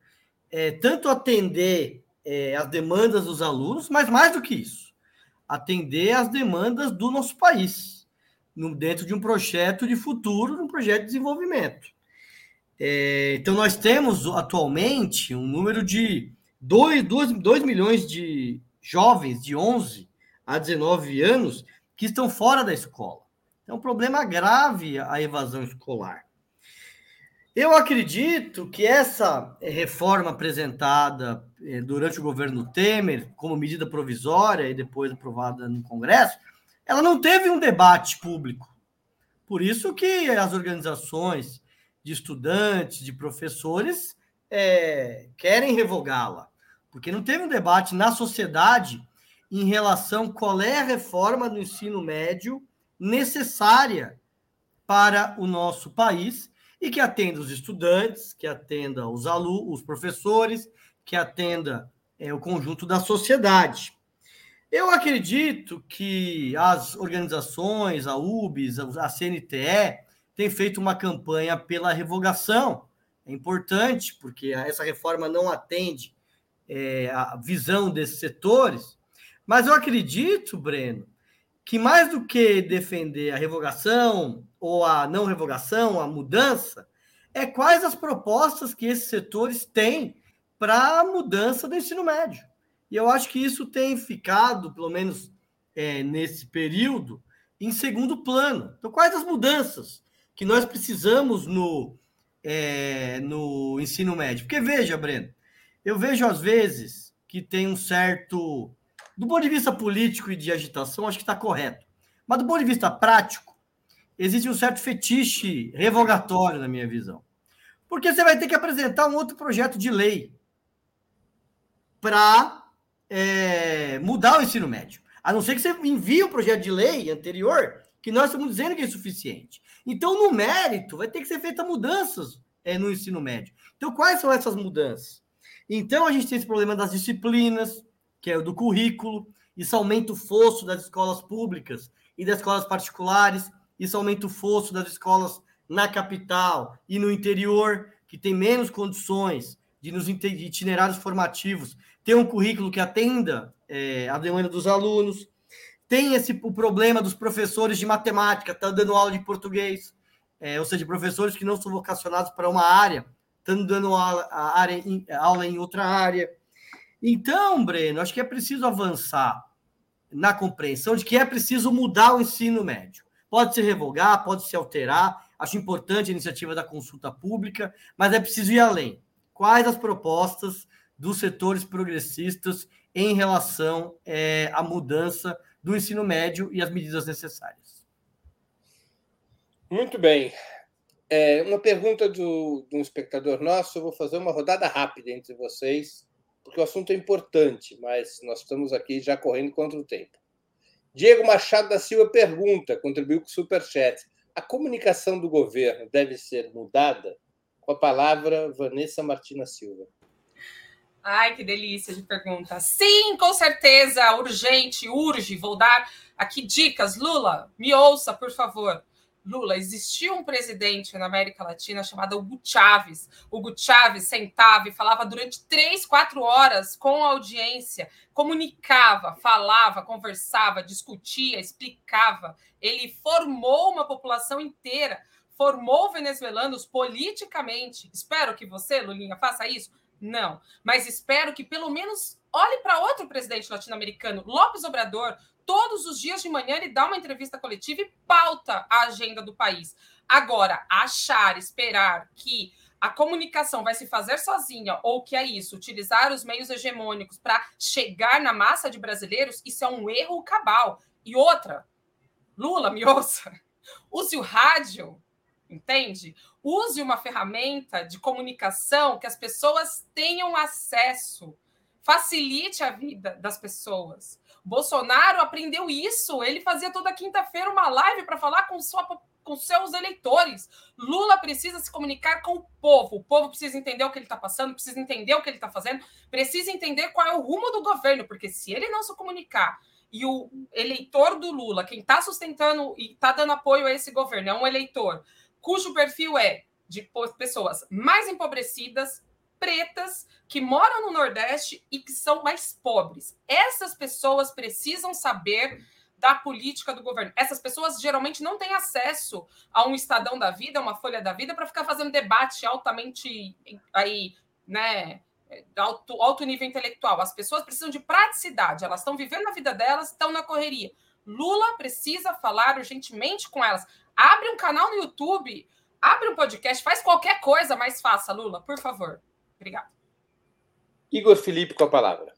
é, tanto atender é, as demandas dos alunos, mas mais do que isso, atender as demandas do nosso país, no, dentro de um projeto de futuro, um projeto de desenvolvimento. É, então, nós temos atualmente um número de 2, 2, 2 milhões de jovens de 11 a 19 anos que estão fora da escola. É um problema grave a evasão escolar. Eu acredito que essa eh, reforma apresentada eh, durante o governo Temer, como medida provisória e depois aprovada no Congresso, ela não teve um debate público. Por isso que as organizações de estudantes, de professores, é, querem revogá-la, porque não teve um debate na sociedade em relação qual é a reforma do ensino médio necessária para o nosso país e que atenda os estudantes, que atenda os alunos, os professores, que atenda é, o conjunto da sociedade. Eu acredito que as organizações, a UBS, a CNTE, têm feito uma campanha pela revogação. É importante, porque essa reforma não atende é, a visão desses setores. Mas eu acredito, Breno, que mais do que defender a revogação ou a não revogação, a mudança, é quais as propostas que esses setores têm para a mudança do ensino médio. E eu acho que isso tem ficado, pelo menos é, nesse período, em segundo plano. Então, quais as mudanças que nós precisamos no, é, no ensino médio? Porque veja, Breno, eu vejo às vezes que tem um certo do ponto de vista político e de agitação, acho que está correto. Mas do ponto de vista prático, existe um certo fetiche revogatório, na minha visão. Porque você vai ter que apresentar um outro projeto de lei para é, mudar o ensino médio. A não ser que você envie o um projeto de lei anterior, que nós estamos dizendo que é insuficiente. Então, no mérito, vai ter que ser feitas mudanças é, no ensino médio. Então, quais são essas mudanças? Então, a gente tem esse problema das disciplinas, que é o do currículo, isso aumenta o fosso das escolas públicas e das escolas particulares, isso aumenta o fosso das escolas na capital e no interior, que tem menos condições de, nos itinerários formativos, ter um currículo que atenda é, a demanda dos alunos. Tem esse o problema dos professores de matemática, tá dando aula de português, é, ou seja, professores que não são vocacionados para uma área, estão dando aula, área, aula em outra área. Então, Breno, acho que é preciso avançar na compreensão de que é preciso mudar o ensino médio. Pode se revogar, pode se alterar. Acho importante a iniciativa da consulta pública, mas é preciso ir além. Quais as propostas dos setores progressistas em relação é, à mudança do ensino médio e as medidas necessárias? Muito bem. É, uma pergunta do, de um espectador nosso, eu vou fazer uma rodada rápida entre vocês, porque o assunto é importante, mas nós estamos aqui já correndo contra o tempo. Diego Machado da Silva pergunta, contribuiu com o Superchat. A comunicação do governo deve ser mudada? Com a palavra, Vanessa Martina Silva. Ai, que delícia de pergunta. Sim, com certeza, urgente, urge. Vou dar aqui dicas. Lula, me ouça, por favor. Lula, existia um presidente na América Latina chamado Hugo Chávez. Hugo Chávez sentava e falava durante três, quatro horas com a audiência, comunicava, falava, conversava, discutia, explicava. Ele formou uma população inteira, formou venezuelanos politicamente. Espero que você, Lulinha, faça isso. Não, mas espero que pelo menos olhe para outro presidente latino-americano, Lopes Obrador, todos os dias de manhã ele dá uma entrevista coletiva e pauta a agenda do país. Agora, achar, esperar que a comunicação vai se fazer sozinha ou que é isso, utilizar os meios hegemônicos para chegar na massa de brasileiros, isso é um erro cabal. E outra, Lula, me *laughs* ouça, use o rádio, entende? Use uma ferramenta de comunicação que as pessoas tenham acesso, facilite a vida das pessoas. Bolsonaro aprendeu isso. Ele fazia toda quinta-feira uma live para falar com, sua, com seus eleitores. Lula precisa se comunicar com o povo. O povo precisa entender o que ele está passando, precisa entender o que ele está fazendo, precisa entender qual é o rumo do governo, porque se ele não se comunicar e o eleitor do Lula, quem está sustentando e está dando apoio a esse governo, é um eleitor cujo perfil é de pessoas mais empobrecidas, pretas que moram no Nordeste e que são mais pobres. Essas pessoas precisam saber da política do governo. Essas pessoas geralmente não têm acesso a um Estadão da Vida, uma Folha da Vida, para ficar fazendo debate altamente aí, né? Alto, alto nível intelectual. As pessoas precisam de praticidade, elas estão vivendo a vida delas, estão na correria. Lula precisa falar urgentemente com elas. Abre um canal no YouTube, abre um podcast, faz qualquer coisa, mas faça, Lula, por favor. Obrigado. Igor Felipe com a palavra.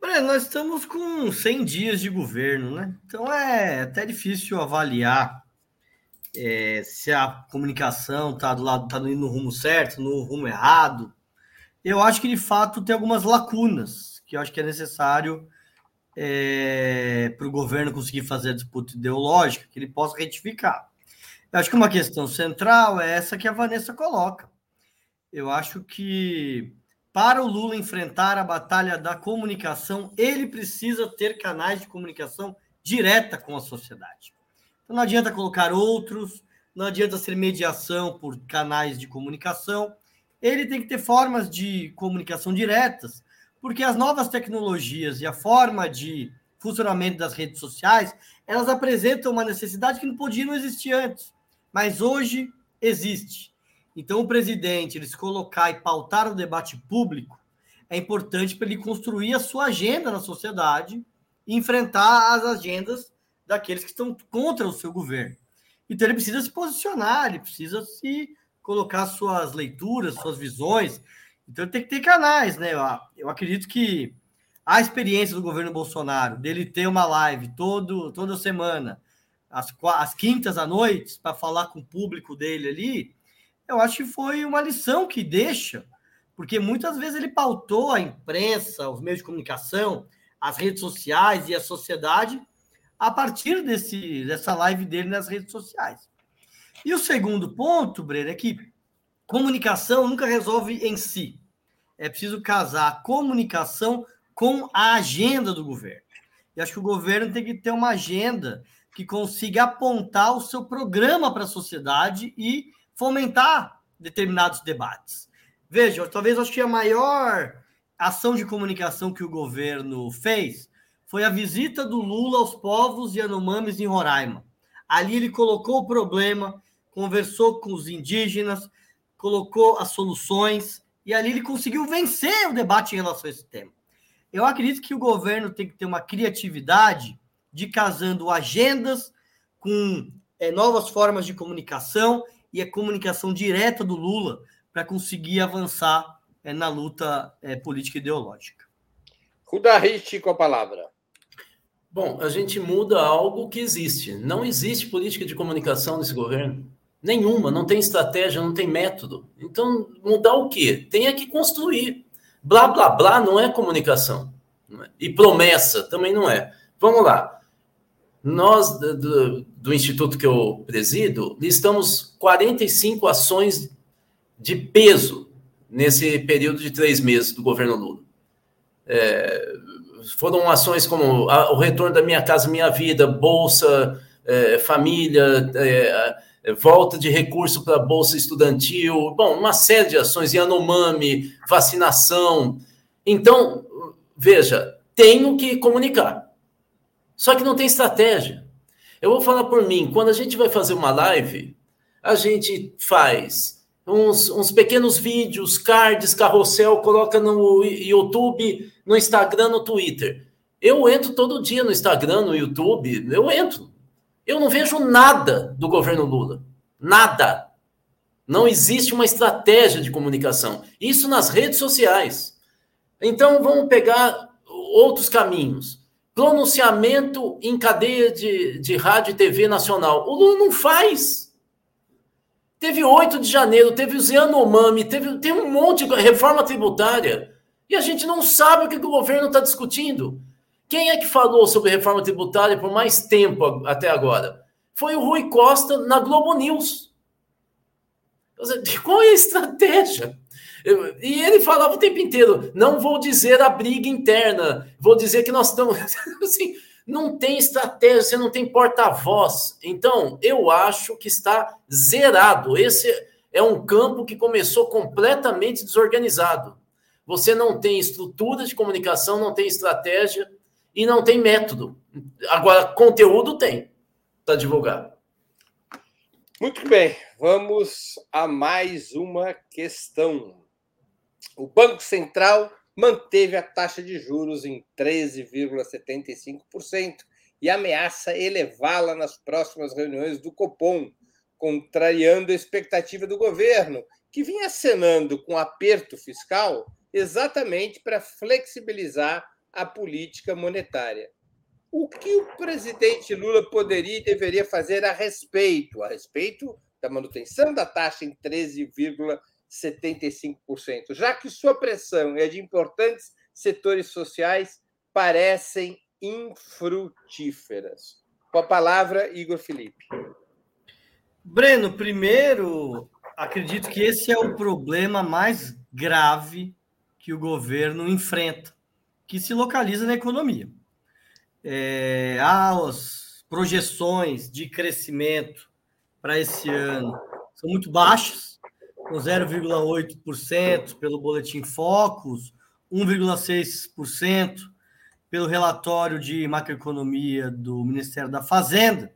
Breno, nós estamos com 100 dias de governo, né? Então é até difícil avaliar é, se a comunicação está do lado, está indo no rumo certo, no rumo errado. Eu acho que de fato tem algumas lacunas que eu acho que é necessário é, para o governo conseguir fazer a disputa ideológica, que ele possa retificar. Eu acho que uma questão central é essa que a Vanessa coloca. Eu acho que para o Lula enfrentar a batalha da comunicação, ele precisa ter canais de comunicação direta com a sociedade. Então não adianta colocar outros, não adianta ser mediação por canais de comunicação. Ele tem que ter formas de comunicação diretas, porque as novas tecnologias e a forma de funcionamento das redes sociais, elas apresentam uma necessidade que não podia não existir antes, mas hoje existe. Então, o presidente ele se colocar e pautar o debate público é importante para ele construir a sua agenda na sociedade e enfrentar as agendas daqueles que estão contra o seu governo. Então, ele precisa se posicionar, ele precisa se colocar suas leituras, suas visões. Então, ele tem que ter canais, né? Eu acredito que a experiência do governo Bolsonaro, dele ter uma live todo, toda semana, às, às quintas à noite, para falar com o público dele ali, eu acho que foi uma lição que deixa, porque muitas vezes ele pautou a imprensa, os meios de comunicação, as redes sociais e a sociedade a partir desse, dessa live dele nas redes sociais. E o segundo ponto, Breno, é que comunicação nunca resolve em si. É preciso casar a comunicação com a agenda do governo. E acho que o governo tem que ter uma agenda que consiga apontar o seu programa para a sociedade e fomentar determinados debates. Veja, talvez acho que a maior ação de comunicação que o governo fez foi a visita do Lula aos povos Yanomamis em Roraima. Ali ele colocou o problema, conversou com os indígenas, colocou as soluções e ali ele conseguiu vencer o debate em relação a esse tema. Eu acredito que o governo tem que ter uma criatividade de casando agendas com é, novas formas de comunicação e a comunicação direta do Lula para conseguir avançar é, na luta é, política ideológica. Rudahit com a palavra. Bom, a gente muda algo que existe. Não existe política de comunicação nesse governo. Nenhuma, não tem estratégia, não tem método. Então, mudar o quê? Tem que construir. Blá, blá, blá não é comunicação. É? E promessa também não é. Vamos lá. Nós, do, do instituto que eu presido, listamos 45 ações de peso nesse período de três meses do governo Lula. É, foram ações como a, o retorno da Minha Casa Minha Vida, Bolsa é, Família, é, é volta de recurso para Bolsa Estudantil, bom, uma série de ações, Yanomami, vacinação. Então, veja, tenho que comunicar. Só que não tem estratégia. Eu vou falar por mim, quando a gente vai fazer uma live, a gente faz uns, uns pequenos vídeos, cards, carrossel, coloca no YouTube, no Instagram, no Twitter. Eu entro todo dia no Instagram, no YouTube, eu entro. Eu não vejo nada do governo Lula. Nada. Não existe uma estratégia de comunicação. Isso nas redes sociais. Então vamos pegar outros caminhos. Pronunciamento em cadeia de, de rádio e TV nacional. O Lula não faz. Teve 8 de janeiro, teve o Yanomami, teve, teve um monte de reforma tributária. E a gente não sabe o que o governo está discutindo. Quem é que falou sobre reforma tributária por mais tempo até agora? Foi o Rui Costa na Globo News. *laughs* Qual é a estratégia? E ele falava o tempo inteiro: não vou dizer a briga interna, vou dizer que nós estamos. *laughs* assim, não tem estratégia, você não tem porta-voz. Então, eu acho que está zerado. Esse é um campo que começou completamente desorganizado. Você não tem estrutura de comunicação, não tem estratégia e não tem método. Agora, conteúdo tem para divulgar. Muito bem, vamos a mais uma questão. O Banco Central manteve a taxa de juros em 13,75% e ameaça elevá-la nas próximas reuniões do Copom, contrariando a expectativa do governo, que vinha acenando com aperto fiscal exatamente para flexibilizar a política monetária. O que o presidente Lula poderia e deveria fazer a respeito? A respeito da manutenção da taxa em 13,75%. 75%, já que sua pressão é de importantes setores sociais parecem infrutíferas. Com a palavra, Igor Felipe. Breno, primeiro, acredito que esse é o problema mais grave que o governo enfrenta, que se localiza na economia. É, as projeções de crescimento para esse ano são muito baixas, com 0,8% pelo Boletim Focus, 1,6% pelo relatório de macroeconomia do Ministério da Fazenda.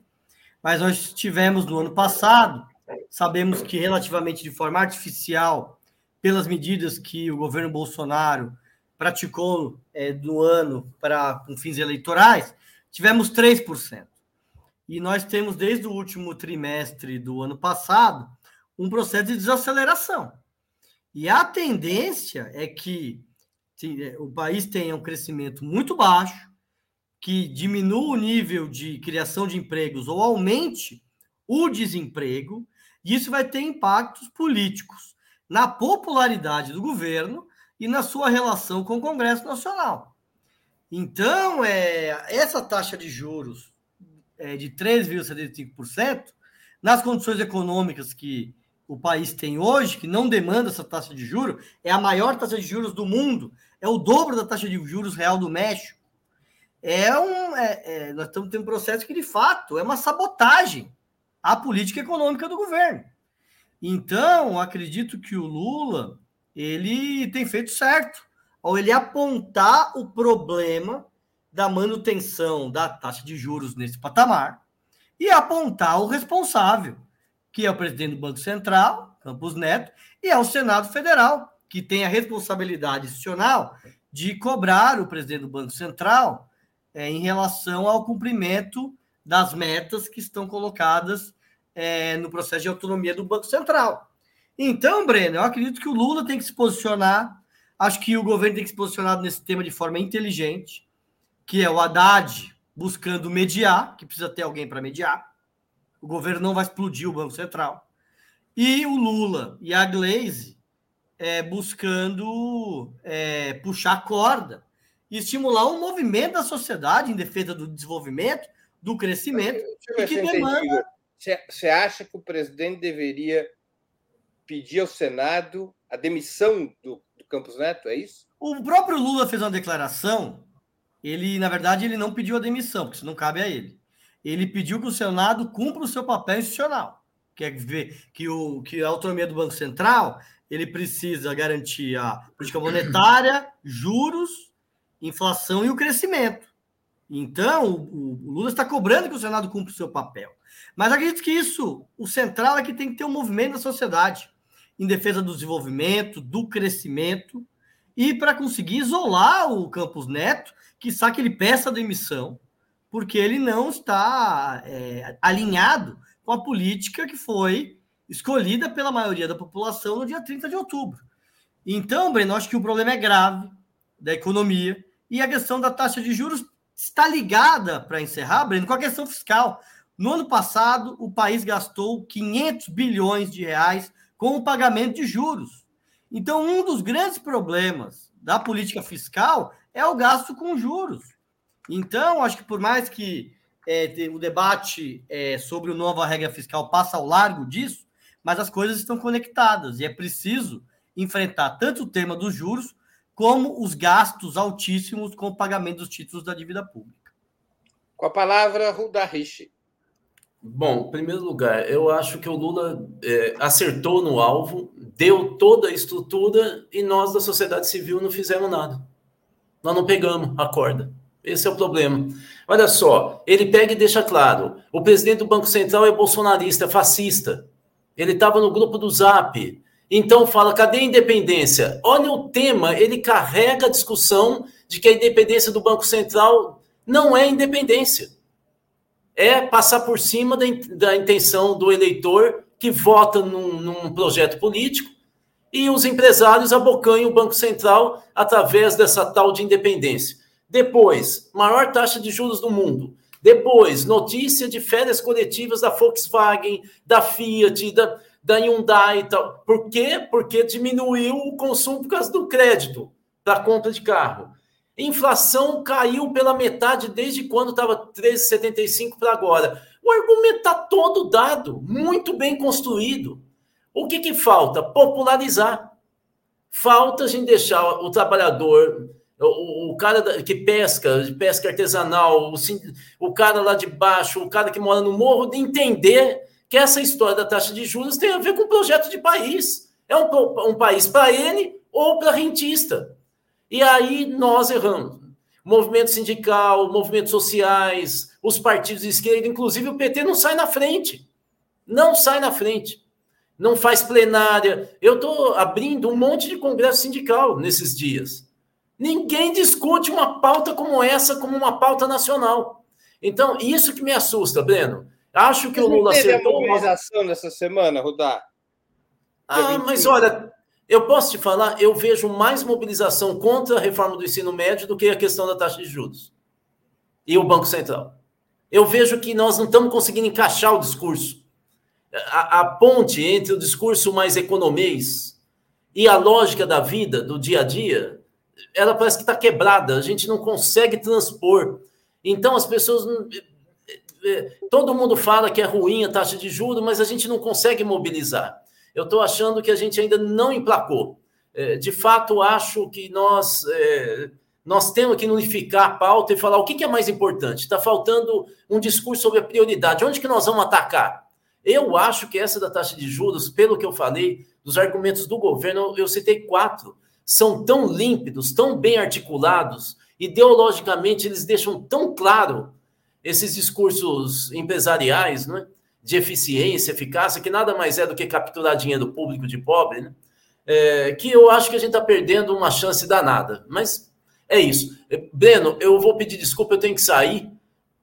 Mas nós tivemos no ano passado, sabemos que relativamente de forma artificial, pelas medidas que o governo Bolsonaro praticou é, no ano para com fins eleitorais, tivemos 3%. E nós temos desde o último trimestre do ano passado um processo de desaceleração. E a tendência é que é, o país tenha um crescimento muito baixo, que diminua o nível de criação de empregos ou aumente o desemprego, e isso vai ter impactos políticos na popularidade do governo e na sua relação com o Congresso Nacional. Então, é, essa taxa de juros é, de 3,75%, nas condições econômicas que o país tem hoje, que não demanda essa taxa de juros, é a maior taxa de juros do mundo, é o dobro da taxa de juros real do México. É um, é, é, nós estamos tendo um processo que, de fato, é uma sabotagem à política econômica do governo. Então, acredito que o Lula ele tem feito certo ao ele apontar o problema da manutenção da taxa de juros nesse patamar e apontar o responsável, que é o presidente do Banco Central, Campos Neto, e é o Senado Federal, que tem a responsabilidade institucional de cobrar o presidente do Banco Central é, em relação ao cumprimento das metas que estão colocadas é, no processo de autonomia do Banco Central. Então, Breno, eu acredito que o Lula tem que se posicionar, acho que o governo tem que se posicionar nesse tema de forma inteligente, que é o Haddad buscando mediar, que precisa ter alguém para mediar. O governo não vai explodir o Banco Central. E o Lula e a Glaze é, buscando é, puxar a corda e estimular um movimento da sociedade em defesa do desenvolvimento, do crescimento, e que demanda... Você acha que o presidente deveria pedir ao Senado a demissão do, do Campos Neto, é isso? O próprio Lula fez uma declaração, ele, na verdade, ele não pediu a demissão, porque isso não cabe a ele. Ele pediu que o Senado cumpra o seu papel institucional, que é ver que, o, que a autonomia do Banco Central ele precisa garantir a política monetária, juros, inflação e o crescimento. Então, o, o Lula está cobrando que o Senado cumpra o seu papel. Mas acredito que isso, o central é que tem que ter um movimento da sociedade em defesa do desenvolvimento, do crescimento, e para conseguir isolar o Campos Neto, que sabe que ele peça demissão, porque ele não está é, alinhado com a política que foi escolhida pela maioria da população no dia 30 de outubro. Então, Breno, acho que o problema é grave da economia e a questão da taxa de juros está ligada, para encerrar, Breno, com a questão fiscal. No ano passado, o país gastou 500 bilhões de reais com o pagamento de juros. Então, um dos grandes problemas da política fiscal é o gasto com juros. Então, acho que por mais que é, o debate é, sobre o nova regra fiscal passa ao largo disso, mas as coisas estão conectadas e é preciso enfrentar tanto o tema dos juros como os gastos altíssimos com o pagamento dos títulos da dívida pública. Com a palavra, Ruda Rich. Bom, em primeiro lugar, eu acho que o Lula é, acertou no alvo, deu toda a estrutura e nós da sociedade civil não fizemos nada. Nós não pegamos a corda. Esse é o problema. Olha só, ele pega e deixa claro: o presidente do Banco Central é bolsonarista, é fascista. Ele estava no grupo do Zap. Então fala, cadê a independência? Olha o tema, ele carrega a discussão de que a independência do Banco Central não é independência. É passar por cima da, da intenção do eleitor que vota num, num projeto político e os empresários abocanham o Banco Central através dessa tal de independência. Depois, maior taxa de juros do mundo. Depois, notícia de férias coletivas da Volkswagen, da Fiat, da, da Hyundai e tal. Por quê? Porque diminuiu o consumo por causa do crédito para compra de carro. Inflação caiu pela metade desde quando estava 13,75 para agora. O argumento está todo dado, muito bem construído. O que, que falta? Popularizar. Falta a gente deixar o trabalhador o, o cara que pesca, de pesca artesanal, o, o cara lá de baixo, o cara que mora no morro, de entender que essa história da taxa de juros tem a ver com o projeto de país. É um, um país para ele ou para rentista. E aí nós erramos. Movimento sindical, movimentos sociais, os partidos de esquerda, inclusive o PT não sai na frente. Não sai na frente. Não faz plenária. Eu estou abrindo um monte de congresso sindical nesses dias. Ninguém discute uma pauta como essa como uma pauta nacional. Então, isso que me assusta, Breno. Acho que Você o Lula teve acertou. a mobilização uma... nessa semana, Rudá? Ah, mas olha, eu posso te falar, eu vejo mais mobilização contra a reforma do ensino médio do que a questão da taxa de juros e o Banco Central. Eu vejo que nós não estamos conseguindo encaixar o discurso. A, a ponte entre o discurso mais economês e a lógica da vida, do dia a dia, ela parece que está quebrada, a gente não consegue transpor. Então as pessoas. É, é, todo mundo fala que é ruim a taxa de juros, mas a gente não consegue mobilizar. Eu estou achando que a gente ainda não emplacou. É, de fato, acho que nós, nós temos que unificar a pauta e falar o que é mais importante. Está faltando um discurso sobre a prioridade. Onde que nós vamos atacar? Eu acho que essa da taxa de juros, pelo que eu falei, dos argumentos do governo, eu citei quatro são tão límpidos, tão bem articulados Ideologicamente, eles deixam tão claro esses discursos empresariais, né? de eficiência, eficácia, que nada mais é do que capturar dinheiro público de pobre, né? É, que eu acho que a gente está perdendo uma chance danada. Mas é isso. Breno, eu vou pedir desculpa, eu tenho que sair,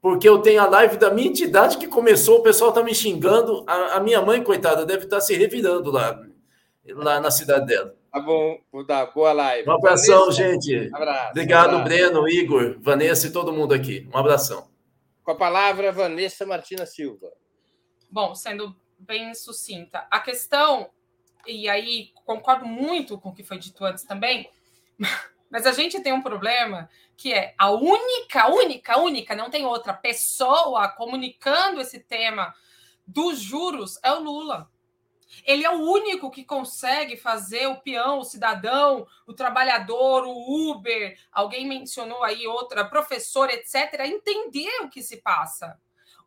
porque eu tenho a live da minha entidade que começou, o pessoal está me xingando. A, a, minha mãe, coitada, deve estar tá se revirando lá, lá na cidade dela. Tá bom, vou dar boa live. Um abração, Vanessa, gente. Um abraço, Obrigado, um abraço. Breno, Igor, Vanessa e todo mundo aqui. Um abração. Com a palavra, Vanessa Martina Silva. Bom, sendo bem sucinta, a questão, e aí concordo muito com o que foi dito antes também, *laughs* mas a gente tem um problema que é a única, única, única, não tem outra pessoa comunicando esse tema dos juros é o Lula. Ele é o único que consegue fazer o peão, o cidadão, o trabalhador, o Uber, alguém mencionou aí outra, professor, etc., entender o que se passa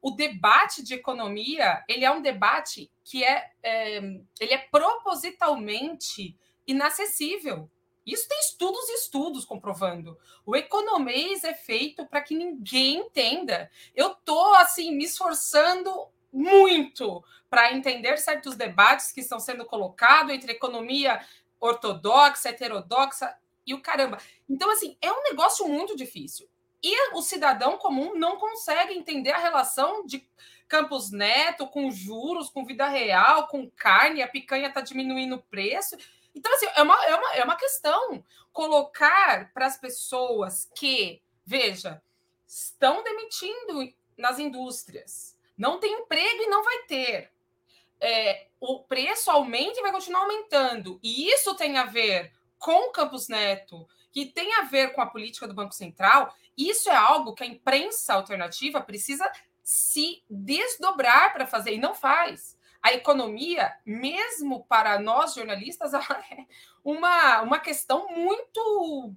o debate de economia ele é um debate que é, é ele é propositalmente inacessível. Isso tem estudos e estudos comprovando. O economês é feito para que ninguém entenda. Eu estou assim me esforçando muito para entender certos debates que estão sendo colocados entre economia ortodoxa, heterodoxa e o caramba. Então, assim, é um negócio muito difícil. E o cidadão comum não consegue entender a relação de Campos Neto com juros, com vida real, com carne, a picanha está diminuindo o preço. Então, assim, é uma, é uma, é uma questão. Colocar para as pessoas que, veja, estão demitindo nas indústrias, não tem emprego e não vai ter. É, o preço aumenta e vai continuar aumentando. E isso tem a ver com o Campos Neto, que tem a ver com a política do Banco Central, isso é algo que a imprensa alternativa precisa se desdobrar para fazer e não faz. A economia, mesmo para nós jornalistas, *laughs* é uma, uma questão muito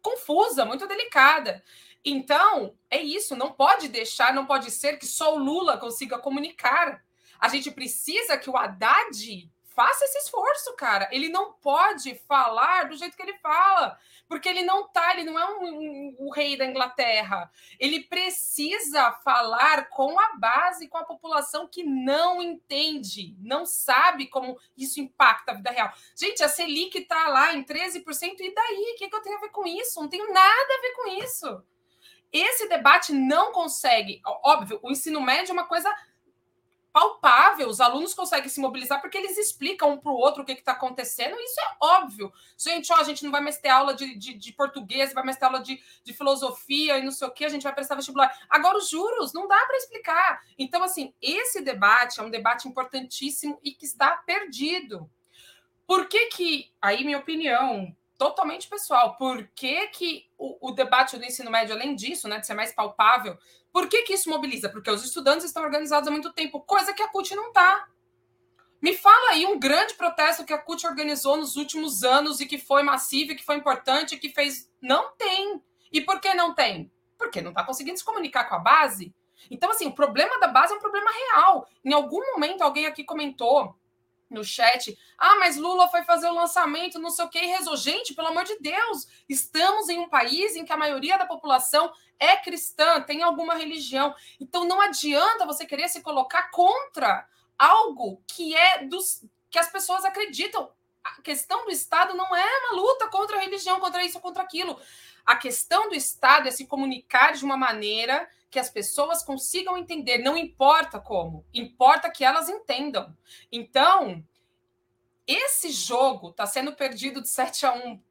confusa, muito delicada. Então, é isso, não pode deixar, não pode ser que só o Lula consiga comunicar. A gente precisa que o Haddad faça esse esforço, cara. Ele não pode falar do jeito que ele fala, porque ele não tá, ele não é um, um, o rei da Inglaterra. Ele precisa falar com a base, com a população que não entende, não sabe como isso impacta a vida real. Gente, a Selic tá lá em 13%, e daí? O que, que eu tenho a ver com isso? Não tenho nada a ver com isso. Esse debate não consegue. Óbvio, o ensino médio é uma coisa palpável, os alunos conseguem se mobilizar porque eles explicam um para o outro o que está acontecendo, isso é óbvio. Gente, ó, a gente não vai mais ter aula de, de, de, português, vai mais ter aula de, de filosofia e não sei o que, a gente vai prestar vestibular. Agora, os juros, não dá para explicar. Então, assim, esse debate é um debate importantíssimo e que está perdido. Por que que, aí minha opinião, totalmente pessoal, por que que o, o debate do ensino médio, além disso, né, de ser mais palpável, por que, que isso mobiliza? Porque os estudantes estão organizados há muito tempo, coisa que a CUT não está. Me fala aí um grande protesto que a CUT organizou nos últimos anos e que foi massivo, e que foi importante, e que fez. Não tem. E por que não tem? Porque não está conseguindo se comunicar com a base. Então, assim, o problema da base é um problema real. Em algum momento, alguém aqui comentou no chat. Ah, mas Lula foi fazer o lançamento, não sei o que, e rezou. Gente, pelo amor de Deus, estamos em um país em que a maioria da população é cristã, tem alguma religião. Então não adianta você querer se colocar contra algo que é dos que as pessoas acreditam. A questão do Estado não é uma luta contra a religião, contra isso, contra aquilo. A questão do Estado é se comunicar de uma maneira que as pessoas consigam entender, não importa como, importa que elas entendam. Então, esse jogo está sendo perdido de 7 a 1,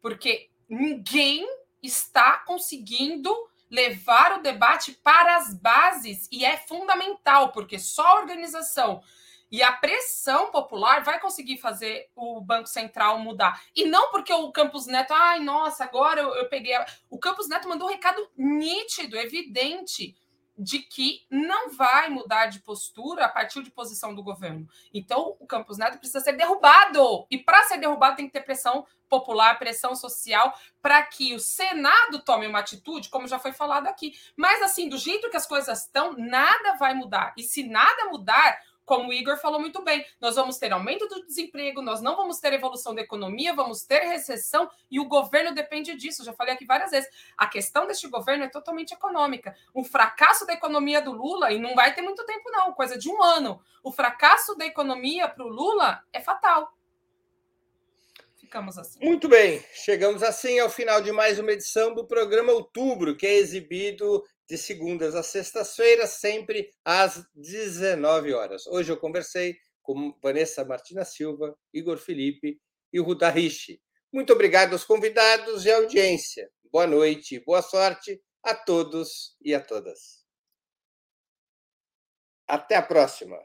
porque ninguém está conseguindo levar o debate para as bases e é fundamental, porque só a organização e a pressão popular vai conseguir fazer o Banco Central mudar. E não porque o Campos Neto, ai, nossa, agora eu, eu peguei. O Campos Neto mandou um recado nítido, evidente, de que não vai mudar de postura a partir de posição do governo. Então, o Campos Neto precisa ser derrubado. E para ser derrubado, tem que ter pressão popular, pressão social, para que o Senado tome uma atitude, como já foi falado aqui. Mas, assim, do jeito que as coisas estão, nada vai mudar. E se nada mudar, como o Igor falou muito bem, nós vamos ter aumento do desemprego, nós não vamos ter evolução da economia, vamos ter recessão e o governo depende disso. Já falei aqui várias vezes. A questão deste governo é totalmente econômica. O fracasso da economia do Lula, e não vai ter muito tempo, não, coisa de um ano. O fracasso da economia para o Lula é fatal. Ficamos assim. Muito bem, chegamos assim ao final de mais uma edição do programa Outubro, que é exibido de segundas a sextas-feiras, sempre às 19 horas. Hoje eu conversei com Vanessa Martina Silva, Igor Felipe e Ruda Rich. Muito obrigado aos convidados e à audiência. Boa noite boa sorte a todos e a todas. Até a próxima.